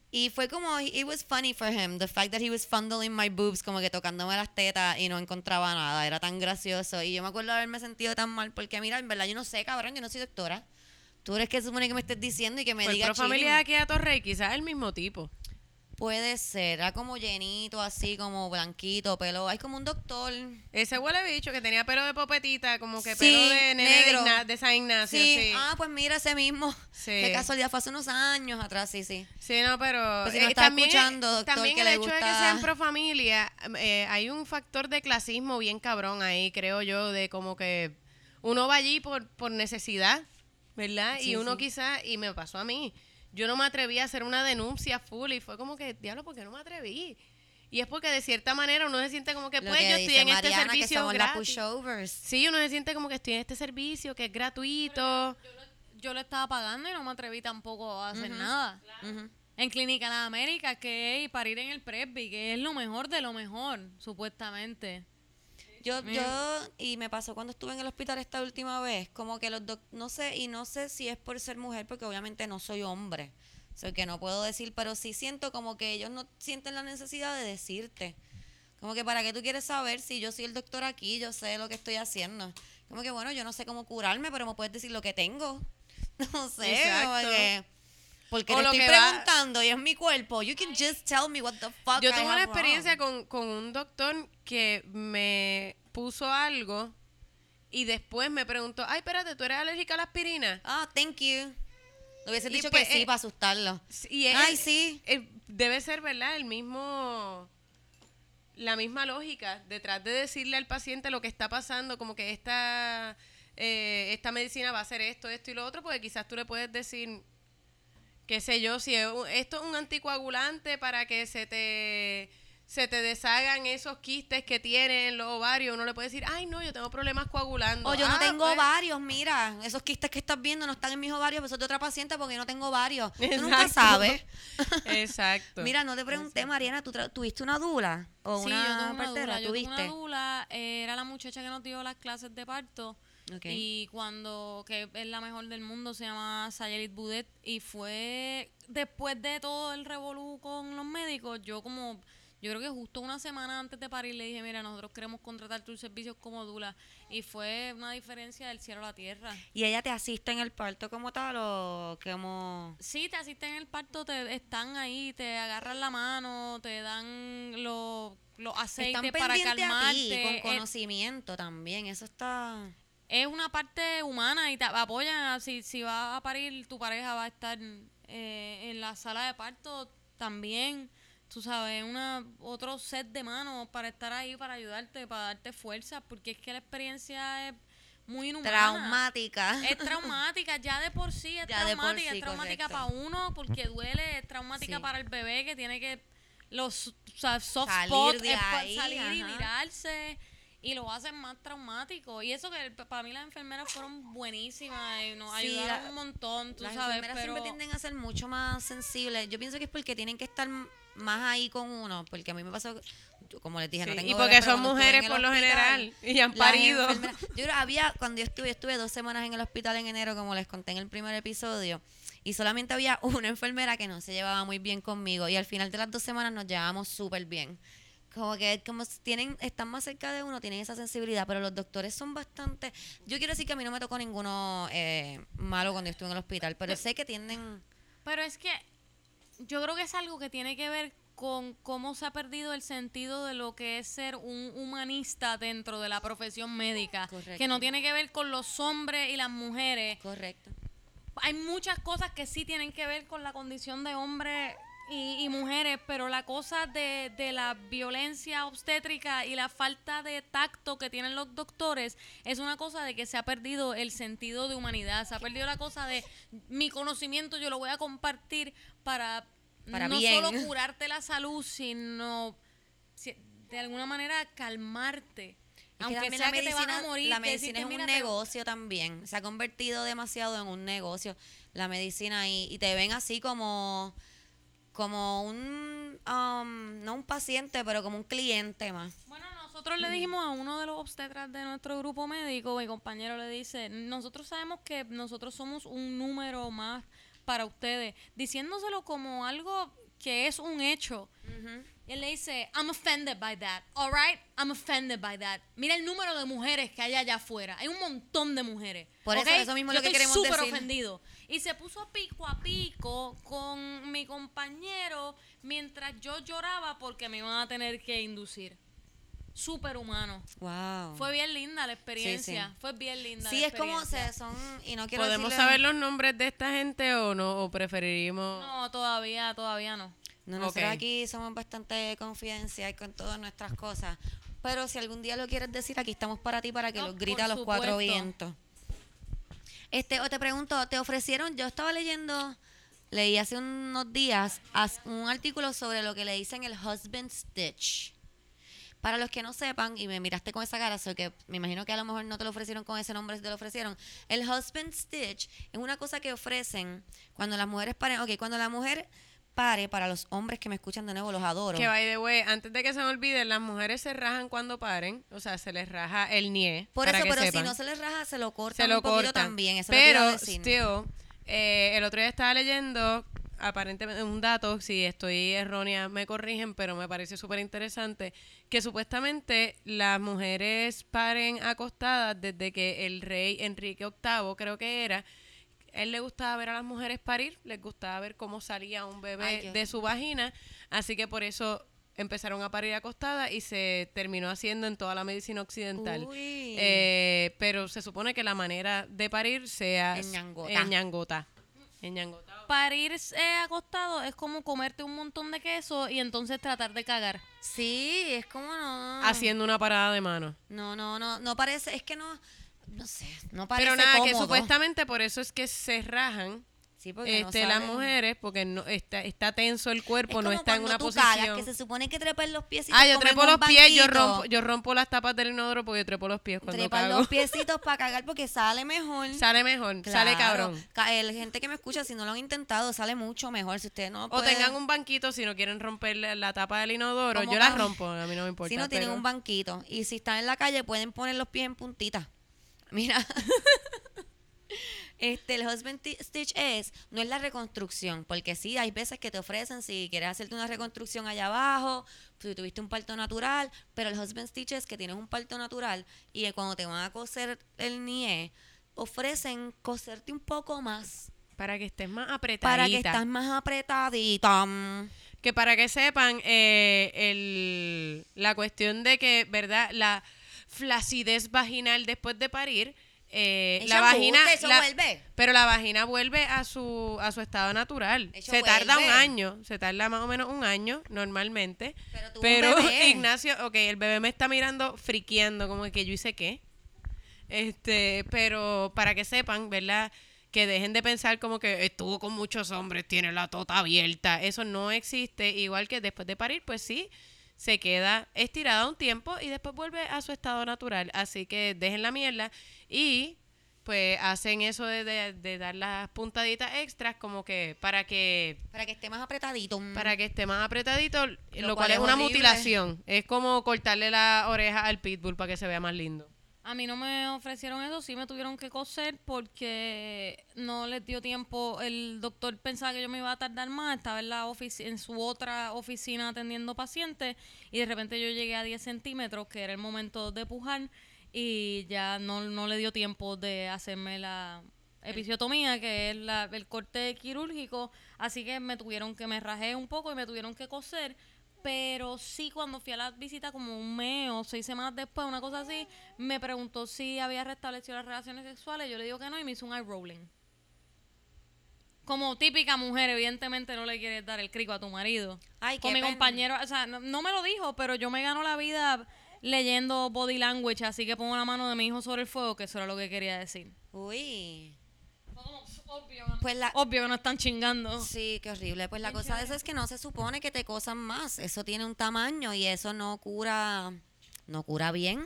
Y fue como. It was funny for him. The fact that he was fondling my boobs, como que tocándome las tetas y no encontraba nada. Era tan gracioso. Y yo me acuerdo haberme sentido tan mal. Porque, mira, en verdad, yo no sé, cabrón. Yo no soy doctora. Tú eres que supone que me estés diciendo y que me Pues digas. pro familia de aquí a Torrey, quizás el mismo tipo. Puede ser. Era como llenito, así, como blanquito, pelo. Hay como un doctor. Ese huele bicho que tenía pelo de popetita, como que Sí, pelo de nene de, negro. Igna- de San Ignacio. Sí. Sí, Ah, pues mira ese mismo. Sí. Qué casualidad, fue hace unos años atrás, sí, sí. Sí, no, pero Pues si no eh, está también, escuchando, doctor, también que el le hecho de que gusta- sean pro familia, eh, hay un factor de clasismo bien cabrón ahí, creo yo, de como que uno va allí por, por necesidad, ¿verdad? Sí, y uno quizás, y me pasó a mí, yo no me atreví a hacer una denuncia full y fue como que, diablo, ¿por qué no me atreví? Y es porque de cierta manera uno se siente como que, Lo pues, que yo estoy en este Mariana, que servicio somos las gratis. pushovers. Sí, uno se siente como que estoy en este servicio, que es gratuito. Yo lo estaba pagando y no me atreví tampoco a hacer nada. En Clínica La América, que es parir en el Presby, que es lo mejor de lo mejor, supuestamente. Yo, Mira. yo, y me pasó cuando estuve en el hospital esta última vez, como que los doc- no sé, y no sé si es por ser mujer, porque obviamente no soy hombre, soy que no puedo decir, pero sí siento como que ellos no sienten la necesidad de decirte. Como que para qué tú quieres saber si yo soy el doctor aquí, yo sé lo que estoy haciendo. Como que bueno, yo no sé cómo curarme, pero me puedes decir lo que tengo. No sé, como que porque O te lo estoy que va- preguntando y es mi cuerpo. You can just tell me what the fuck Yo I tuve una experiencia wrong. con, con un doctor que me puso algo y después me preguntó, ay, espérate, ¿tú eres alérgica a la aspirina? Ah, thank you. Le hubiese dicho pues, que sí eh, para asustarlo. Y es- Ay, sí. eh, debe ser, ¿verdad? El mismo, la misma lógica detrás de decirle al paciente lo que está pasando, como que esta, eh, esta medicina va a hacer esto, esto y lo otro, porque quizás tú le puedes decir, qué sé yo, si es un- esto es un anticoagulante para que se te se te deshagan esos quistes que tienen los ovarios, uno le puede decir, ay no, yo tengo problemas coagulando. O yo no Ah, tengo pues, ovarios, mira. Esos quistes que estás viendo no están en mis ovarios, pero son de otra paciente porque yo no tengo ovarios. Tú nunca Exacto. sabes. Exacto. Mira, no te pregunté, Mariana, ¿tú tra- tuviste una dula? ¿O sí, una yo tuve una partera? dula. Yo tuve una dula, eh, era la muchacha que nos dio las clases de parto. Y cuando, que es la mejor del mundo, se llama Sayelit Budet. Y fue después de todo el revolú con los médicos, yo como, yo creo que justo una semana antes de parir le dije, mira, nosotros queremos contratar tus servicios como dula. Y fue una diferencia del cielo a la tierra. ¿Y ella te asiste en el parto como tal o como...? Sí, te asisten en el parto, te están ahí, te agarran la mano, te dan los, los aceites Están para pendientes a calmarte. ti, con Eh, conocimiento también. Eso está... es una parte humana y te apoyan. Si, si vas a parir, tu pareja va a estar eh, en la sala de parto también. Tú sabes, una otro set de manos para estar ahí, para ayudarte, para darte fuerza, porque es que la experiencia es muy inhumana. Traumática. Es traumática, ya de por sí es Ya traumática. sí, es traumática correcto. para uno porque duele, es traumática Sí. para el bebé que tiene que los o sea, soft Salir spot de pa- ahí, salir y ajá. Y lo hacen más traumático. Y eso que para mí las enfermeras fueron buenísimas y nos Sí, ayudaron la- un montón, tú Las sabes, enfermeras pero siempre tienden a ser mucho más sensibles. Yo pienso que es porque tienen que estar más ahí con uno, porque a mí me pasó, yo, como les dije, no tengo y porque son mujeres por lo general y han parido. yo creo, había, cuando yo estuve, yo estuve dos semanas en el hospital en enero, como les conté en el primer episodio, y solamente había una enfermera que no se llevaba muy bien conmigo, y al final de las dos semanas nos llevábamos súper bien. Como que como tienen, están más cerca de uno, tienen esa sensibilidad, pero los doctores son bastante... Yo quiero decir que a mí no me tocó ninguno eh, malo cuando estuve en el hospital, pero sé que tienden... Pero es que yo creo que es algo que tiene que ver con cómo se ha perdido el sentido de lo que es ser un humanista dentro de la profesión médica. Correcto. Que no tiene que ver con los hombres y las mujeres. Correcto. Hay muchas cosas que sí tienen que ver con la condición de hombres y, y mujeres, pero la cosa de, de la violencia obstétrica y la falta de tacto que tienen los doctores es una cosa de que se ha perdido el sentido de humanidad, se ha perdido la cosa de mi conocimiento yo lo voy a compartir para, Para no bien. solo curarte la salud, sino si- de alguna manera calmarte. Es que Aunque sea la que te medicina, vas a morir, la medicina es un "Mira, te- negocio también. Se ha convertido demasiado en un negocio la medicina y, y te ven así como como un um, no un paciente, pero como un cliente más. Bueno, nosotros le dijimos a uno de los obstetras de nuestro grupo médico, mi compañero le dice, nosotros sabemos que nosotros somos un número más para ustedes, diciéndoselo como algo que es un hecho. Y él le dice, I'm offended by that, alright? I'm offended by that. Mira el número de mujeres que hay allá afuera. Hay un montón de mujeres. Por eso, eso mismo es Yo lo que estoy queremos súper decir. ofendido. Y se puso pico a pico con mi compañero mientras yo lloraba porque me iban a tener que inducir. Súper humano. Wow. Fue bien linda la experiencia. sí. Fue bien linda. Sí, la es como experiencia. se son y no quiero ¿Podemos decirle- saber los nombres de esta gente o no? ¿O preferiríamos...? No, todavía, todavía no. No, nosotros Ok. aquí somos bastante confidencial con todas nuestras cosas. Pero si algún día lo quieres decir, aquí estamos para ti para que No, los grita a los cuatro vientos. Este, o te pregunto, ¿te ofrecieron? Yo estaba leyendo, leí hace unos días as- un artículo sobre lo que le dicen el husband stitch. Para los que no sepan, y me miraste con esa cara, so que me imagino que a lo mejor no te lo ofrecieron con ese nombre, te lo ofrecieron. El husband stitch es una cosa que ofrecen cuando las mujeres paren. Ok, cuando la mujer pare, para los hombres que me escuchan de nuevo, los adoro. Que by the way, antes de que se me olvide, las mujeres se rajan cuando paren. O sea, se les raja el nie. Por para eso, que pero sepan. si no se les raja, se lo cortan se lo un poquito cortan. también. Eso lo Pero, decir. still, eh, el otro día estaba leyendo, aparentemente, un dato, si estoy errónea me corrigen, pero me parece súper interesante, que supuestamente las mujeres paren acostadas desde que el rey Enrique VIII, creo que era, él le gustaba ver a las mujeres parir, les gustaba ver cómo salía un bebé Ay, de su vagina, así que por eso empezaron a parir acostadas y se terminó haciendo en toda la medicina occidental. Uy. Eh, pero se supone que la manera de parir sea En ñangota. En ñangota. En ñangota. Parir eh, acostado es como comerte un montón de queso y entonces tratar de cagar. Sí, es como no. Haciendo una parada de mano. No, no, no, no parece, es que no, no sé, no parece Pero nada, que cómodo. supuestamente por eso es que se rajan Sí, porque no este, las mujeres, porque no está, está tenso el Es cuerpo, no está en una tú posición. cagas, que se supone que trepas los piecitos Ah, yo trepo los pies, yo rompo, yo rompo las tapas del inodoro porque yo trepo los pies cuando Trepas cago. los piecitos para cagar porque sale mejor. Sale mejor, sale cabrón. Ca- El gente que me escucha, si no lo han intentado, sale mucho mejor. Si ustedes no O tengan un banquito si no quieren romper la, la tapa del inodoro. ¿Cómo Yo la rompo, a mí no me importa. Si no tienen pero- un banquito. Y si están en la calle, pueden poner los pies en puntita. Mira. Este, el husband ti- stitch es, no es la reconstrucción, porque sí, hay veces que te ofrecen si quieres hacerte una reconstrucción allá abajo, si tuviste un parto natural, pero el husband stitch es que tienes un parto natural y cuando te van a coser el nie, ofrecen coserte un poco más Para que estés más apretadita. para que estás más apretadita. Que para que sepan, eh, el, la cuestión de que, ¿verdad? La flacidez vaginal después de parir, eh, la vagina... eso la- vuelve. Pero la vagina vuelve a su, a su estado natural. Eso se tarda un año, se tarda más o menos un año normalmente. Pero un bebé. Ignacio, ok, el bebé me está mirando friqueando, como que yo hice qué. Este, pero para que sepan, ¿verdad? Que dejen de pensar como que estuvo con muchos hombres, tiene la tota abierta. Eso no existe. Igual que después de parir, pues sí, se queda estirada un tiempo y después vuelve a su estado natural. Así que dejen la mierda y pues hacen eso de, de- de dar las puntaditas extras como que para que Para que esté más apretadito. para que esté más apretadito, lo, Lo cual cual es es una mutilación. Es como cortarle la oreja al pitbull para que se vea más lindo. A mí no me ofrecieron eso, sí me tuvieron que coser porque no les dio tiempo. El doctor pensaba que yo me iba a tardar más, estaba en, la en su otra oficina atendiendo pacientes y de repente yo llegué a 10 centímetros, que era el momento de pujar, y ya no, no le dio tiempo de hacerme la episiotomía, que es la- el corte quirúrgico, así que me tuvieron que, me rajé un poco y me tuvieron que coser. Pero sí, cuando fui a la visita, como un mes o seis semanas después, una cosa así, me preguntó si había restablecido las relaciones sexuales. Yo le digo que no y me hizo un eye rolling. Como típica mujer, evidentemente no le quieres dar el crico a tu marido. Ay, Con mi pena. compañero, o sea, no, no me lo dijo, pero yo me gano la vida leyendo body language, así que pongo la mano de mi hijo sobre el fuego, que eso era lo que quería decir. Uy. Obvio, Pues la- obvio que no están chingando. Sí, qué horrible. Pues la cosa de eso es que no se supone que te cosan más. Eso tiene un tamaño y eso no cura, no cura bien.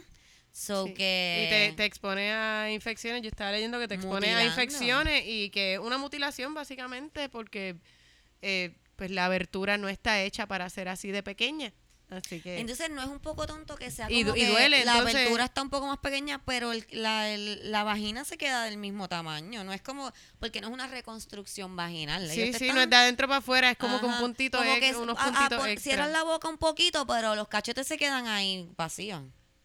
So Sí. que Y te, te expone a infecciones. Yo estaba leyendo que te expone a infecciones y que es una mutilación básicamente porque eh, pues la abertura no está hecha para ser así de pequeña. Así que Entonces no es un poco tonto que sea Y como du- y que duele, la entonces- abertura está un poco más pequeña, pero el- la, el- la vagina se queda del mismo tamaño. No es como, porque no es una reconstrucción vaginal. sí, Ellos sí, están- no es de adentro para afuera, es como que un Ajá, puntito, como ex- que unos a- a puntitos extra. Cierran la boca un poquito, pero los cachetes se quedan ahí vacíos.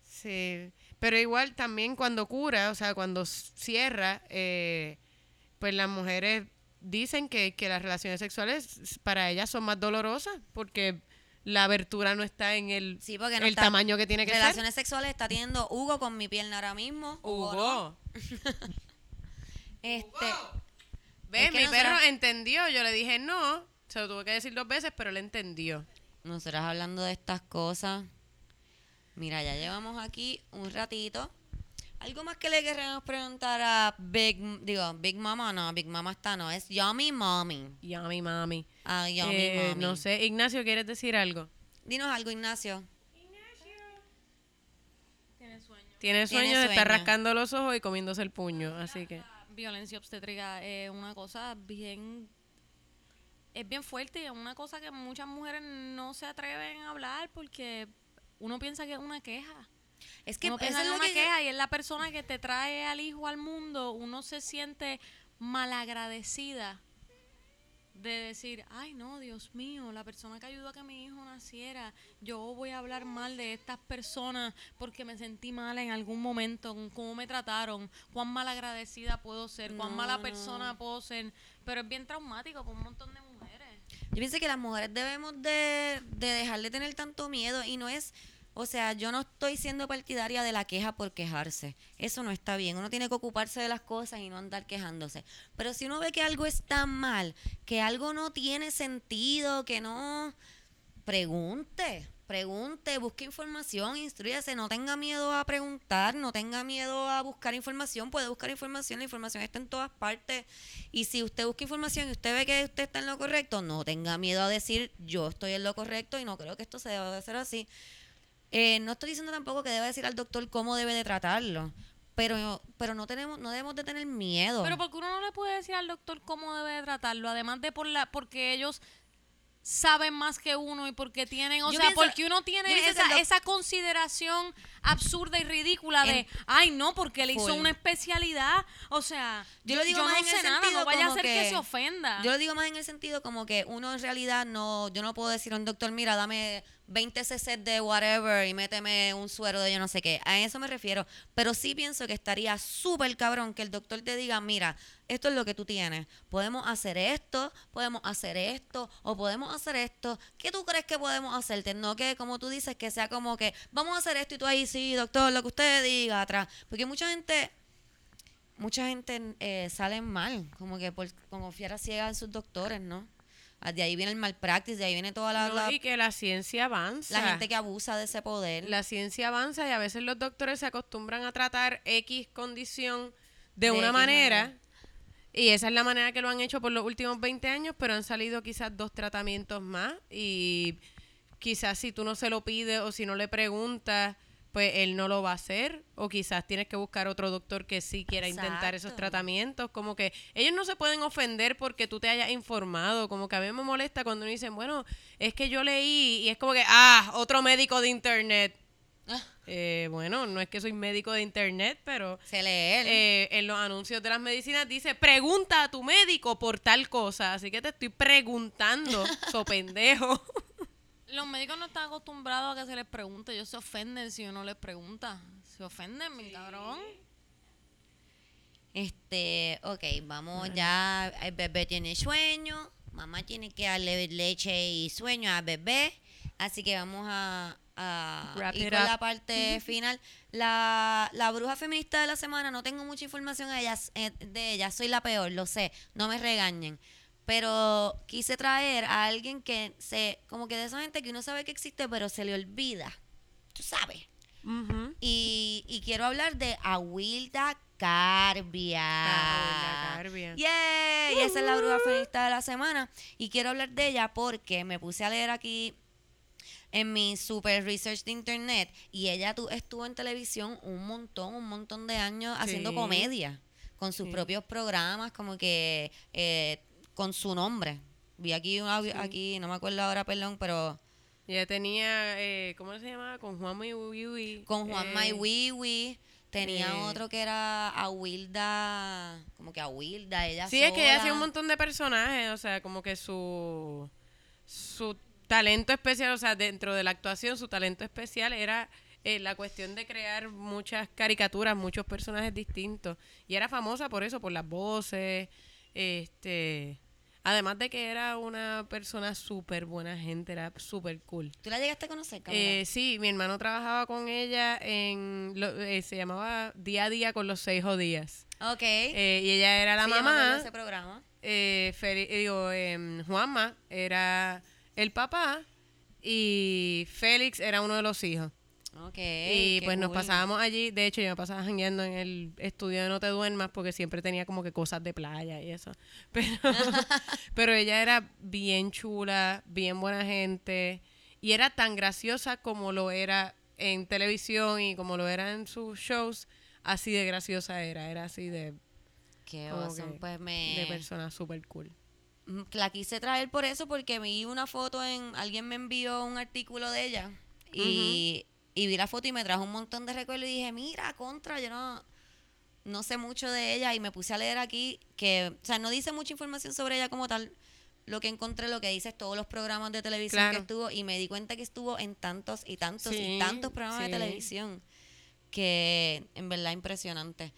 Sí, pero igual también cuando cura, o sea, cuando cierra, eh, pues las mujeres dicen que, que las relaciones sexuales para ellas son más dolorosas porque la abertura no está en el, Sí, no el tamaño que tiene que Relaciones sexuales está teniendo Hugo con mi pierna ahora mismo. ser. Hugo, ¿no? Hugo. Este, que Mi perro entendió. Yo le dije no. Se lo tuve que decir dos veces, pero él entendió. nosotras hablando de estas cosas. Mira, ya llevamos aquí un ratito. Algo más que le queremos preguntar a Big, digo, Big Mama, no, Big Mama está, no, es Yummy Mommy. Yummy mami. Ah, Yummy Eh, Mommy. no sé, Ignacio, ¿quieres decir algo? Dinos algo, Ignacio. Tiene sueño. Tiene Tiene sueño, está sueño. rascando los ojos y comiéndose el puño, así que... violencia obstétrica es una cosa bien es bien fuerte y es una cosa que muchas mujeres no se atreven a hablar porque uno piensa que es una queja. Es que eso piensa es que lo queja y es la persona que te trae al hijo al mundo, uno se siente malagradecida de decir, ay no, Dios mío, la persona que ayudó a que mi hijo naciera, yo voy a hablar mal de estas personas porque me sentí mal en algún momento, con cómo me trataron, cuán malagradecida puedo ser, cuán No, mala no. persona puedo ser, pero es bien traumático para un montón de mujeres. Yo pienso que las mujeres debemos de, de dejar de tener tanto miedo y no es, o sea, yo no estoy siendo partidaria de la queja por quejarse. Eso no está bien. Uno tiene que ocuparse de las cosas y no andar quejándose. Pero si uno ve que algo está mal, que algo no tiene sentido, que no, pregunte, pregunte, busque información, instruyase, no tenga miedo a preguntar, no tenga miedo a buscar información, puede buscar información, la información está en todas partes. Y si usted busca información y usted ve que usted está en lo correcto, no tenga miedo a decir yo estoy en lo correcto y no creo que esto se deba de hacer así. Eh, no estoy diciendo tampoco que debe decir al doctor cómo debe de tratarlo, pero, pero no tenemos, no debemos de tener miedo. Pero porque uno no le puede decir al doctor cómo debe de tratarlo, además de por la, porque ellos saben más que uno y porque tienen, o Yo sea, pienso- porque uno tiene esa, esa consideración absurda y ridícula de, En- ay no, porque le hizo Full. una especialidad, o sea, Yo lo digo yo más no en sé el nada, sentido no vaya a ser que, que- se ofenda. Yo lo digo más en el sentido como que uno en realidad no, yo no puedo decir a un doctor, mira, dame 20 cc de whatever y méteme un suero de yo no sé qué. A eso me refiero. Pero sí pienso que estaría súper cabrón que el doctor te diga, mira, esto es lo que tú tienes. Podemos hacer esto, podemos hacer esto, o podemos hacer esto. ¿Qué tú crees que podemos hacerte? No que, como tú dices, que sea como que vamos a hacer esto y tú ahí, sí, doctor, lo que usted diga atrás. Porque mucha gente mucha gente eh, sale mal, como que por con confiar a ciegas en sus doctores, ¿no? Ah, De ahí viene el malpractice, de ahí viene toda la, No, la, y que la ciencia avanza. la gente que abusa de ese poder. La ciencia avanza y a veces los doctores se acostumbran a tratar X condición de, De una X manera. manera. Y esa es la manera que lo han hecho por los últimos 20 años, pero han salido quizás dos tratamientos más y quizás si tú no se lo pides o si no le preguntas, pues él no lo va a hacer. O quizás tienes que buscar otro doctor que sí quiera intentar esos tratamientos. Como que ellos no se pueden ofender porque tú te hayas informado. Como que a mí me molesta cuando me dicen, bueno, es que yo leí y es como que, ah, otro médico de internet. Ah. Eh, bueno, no es que soy médico de internet, pero Se lee él. eh, en los anuncios de las medicinas dice, pregunta a tu médico por tal cosa. Así que te estoy preguntando, so pendejo. Los médicos no están acostumbrados a que se les pregunte. Ellos se ofenden si uno les pregunta. Se ofenden, mi cabrón. Este, ok, vamos ya. El bebé tiene sueño. Mamá tiene que darle leche y sueño al bebé. Así que vamos a, a Wrap ir con up. la parte final. La, la bruja feminista de la semana, no tengo mucha información de ella, eh, de ella. Soy la peor, lo sé. No me regañen. Pero quise traer a alguien que se, como que de esa gente que uno sabe que existe, pero se le olvida. Tú sabes. Y, y quiero hablar de Awilda Carbia. Awilda Carbia. ¡Yay! Y esa es la bruja feminista de la semana. Y quiero hablar de ella porque me puse a leer aquí en mi super research de internet y ella tu- estuvo en televisión un montón, un montón de años haciendo comedia con sus Sí. propios programas, como que eh, con su nombre. Vi aquí, una- aquí, no me acuerdo ahora, perdón, pero Ella tenía, eh, ¿cómo se llamaba? Con Juan Wiwi. con Juan eh, y Wiwi. Tenía eh, otro que era Awilda, como que Awilda, ella Sí, es que ella hacía un montón de personajes, o sea, como que su, su talento especial, o sea, dentro de la actuación, su talento especial era eh, la cuestión de crear muchas caricaturas, muchos personajes distintos. Y era famosa por eso, por las voces, este... Además de que era una persona súper buena gente, era súper cool. ¿Tú la llegaste a conocer, Camila? Eh, sí, mi hermano trabajaba con ella en, lo- eh, se llamaba Día a Día con los seis jodías. ok. Eh, y ella era la Sí, mamá, ese programa. eh, Feli- eh, digo, em, Juanma era el papá y Félix era uno de los hijos. Y pues nos cool. pasábamos allí, de hecho yo me pasaba jangueando en el estudio de No Te Duermas porque siempre tenía como que cosas de playa y eso. Pero, pero ella era bien chula, bien buena gente y era tan graciosa como lo era en televisión y como lo era en sus shows, así de graciosa era, era así de, Qué awesome, pues de me... persona súper cool. Mm, La quise traer por eso, porque vi una foto en... Alguien me envió un artículo de ella y, y vi la foto y me trajo un montón de recuerdos y dije, mira, contra, yo no... No sé mucho de ella y me puse a leer aquí que, o sea, no dice mucha información sobre ella como tal. Lo que encontré, lo que dice es todos los programas de televisión que estuvo y me di cuenta que estuvo en tantos y tantos y tantos programas de televisión que en verdad impresionante.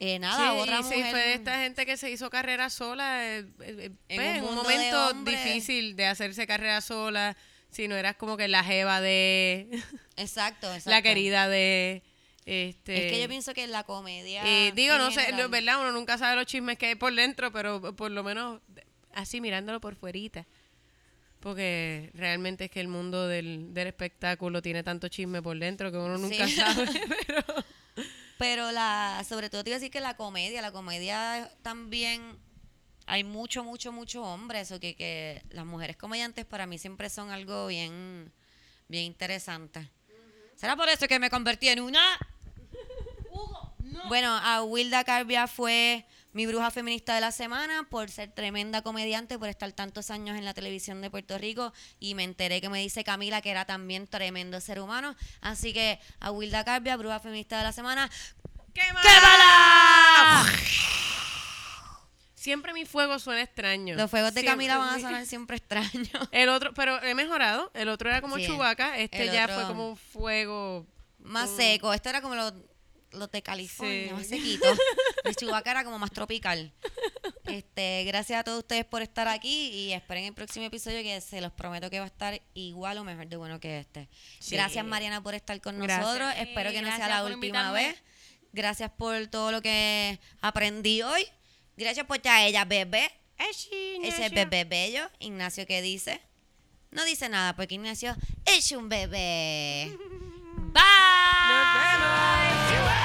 Eh, Sí, nada, otra y mujer. fue de esta gente que se hizo carrera sola eh, eh, En pues, un en un de momento difícil de hacerse carrera sola, si no eras como que la jeva de Exacto, exacto. la querida de este Es que yo pienso que la comedia. eh, digo, no sé, verdad, uno nunca sabe los chismes que hay por dentro, pero por lo menos así mirándolo por fuerita. Porque realmente es que el mundo del, del espectáculo tiene tanto chisme por dentro que uno nunca Sí. sabe, pero Pero la, sobre todo te iba a decir que la comedia, la comedia también hay mucho, mucho, mucho hombres, o que, que las mujeres comediantes para mí siempre son algo bien, bien interesante. ¿Será por eso que me convertí en una? Bueno, a Wilda Carbia fue mi bruja feminista de la semana por ser tremenda comediante, por estar tantos años en la televisión de Puerto Rico y me enteré que me dice Camila que era también tremendo ser humano. Así que a Wilda Carbia, bruja feminista de la semana, ¡Quémala! ¡quémala! Siempre mi fuego suena extraño. Los fuegos de Siempre, Camila van a sonar siempre extraños. El otro, pero he mejorado. El otro era como Sí, Chubaca. Este el ya otro- fue como un fuego. Más un- seco. Esto era como los, los de California, Sí. más sequito. El Chubaca era como más tropical. Este, gracias a todos ustedes por estar aquí y esperen el próximo episodio que se los prometo que va a estar igual o mejor de bueno que este. Sí. Gracias Mariana por estar con Gracias. nosotros. Sí, Espero que no sea la última invitarme. vez. Gracias por todo lo que aprendí hoy. Gracias por estar ella, bebé. Ese bebé bello. Ignacio, ¿qué dice? No dice nada porque Ignacio es un bebé. Bye. Nos vemos.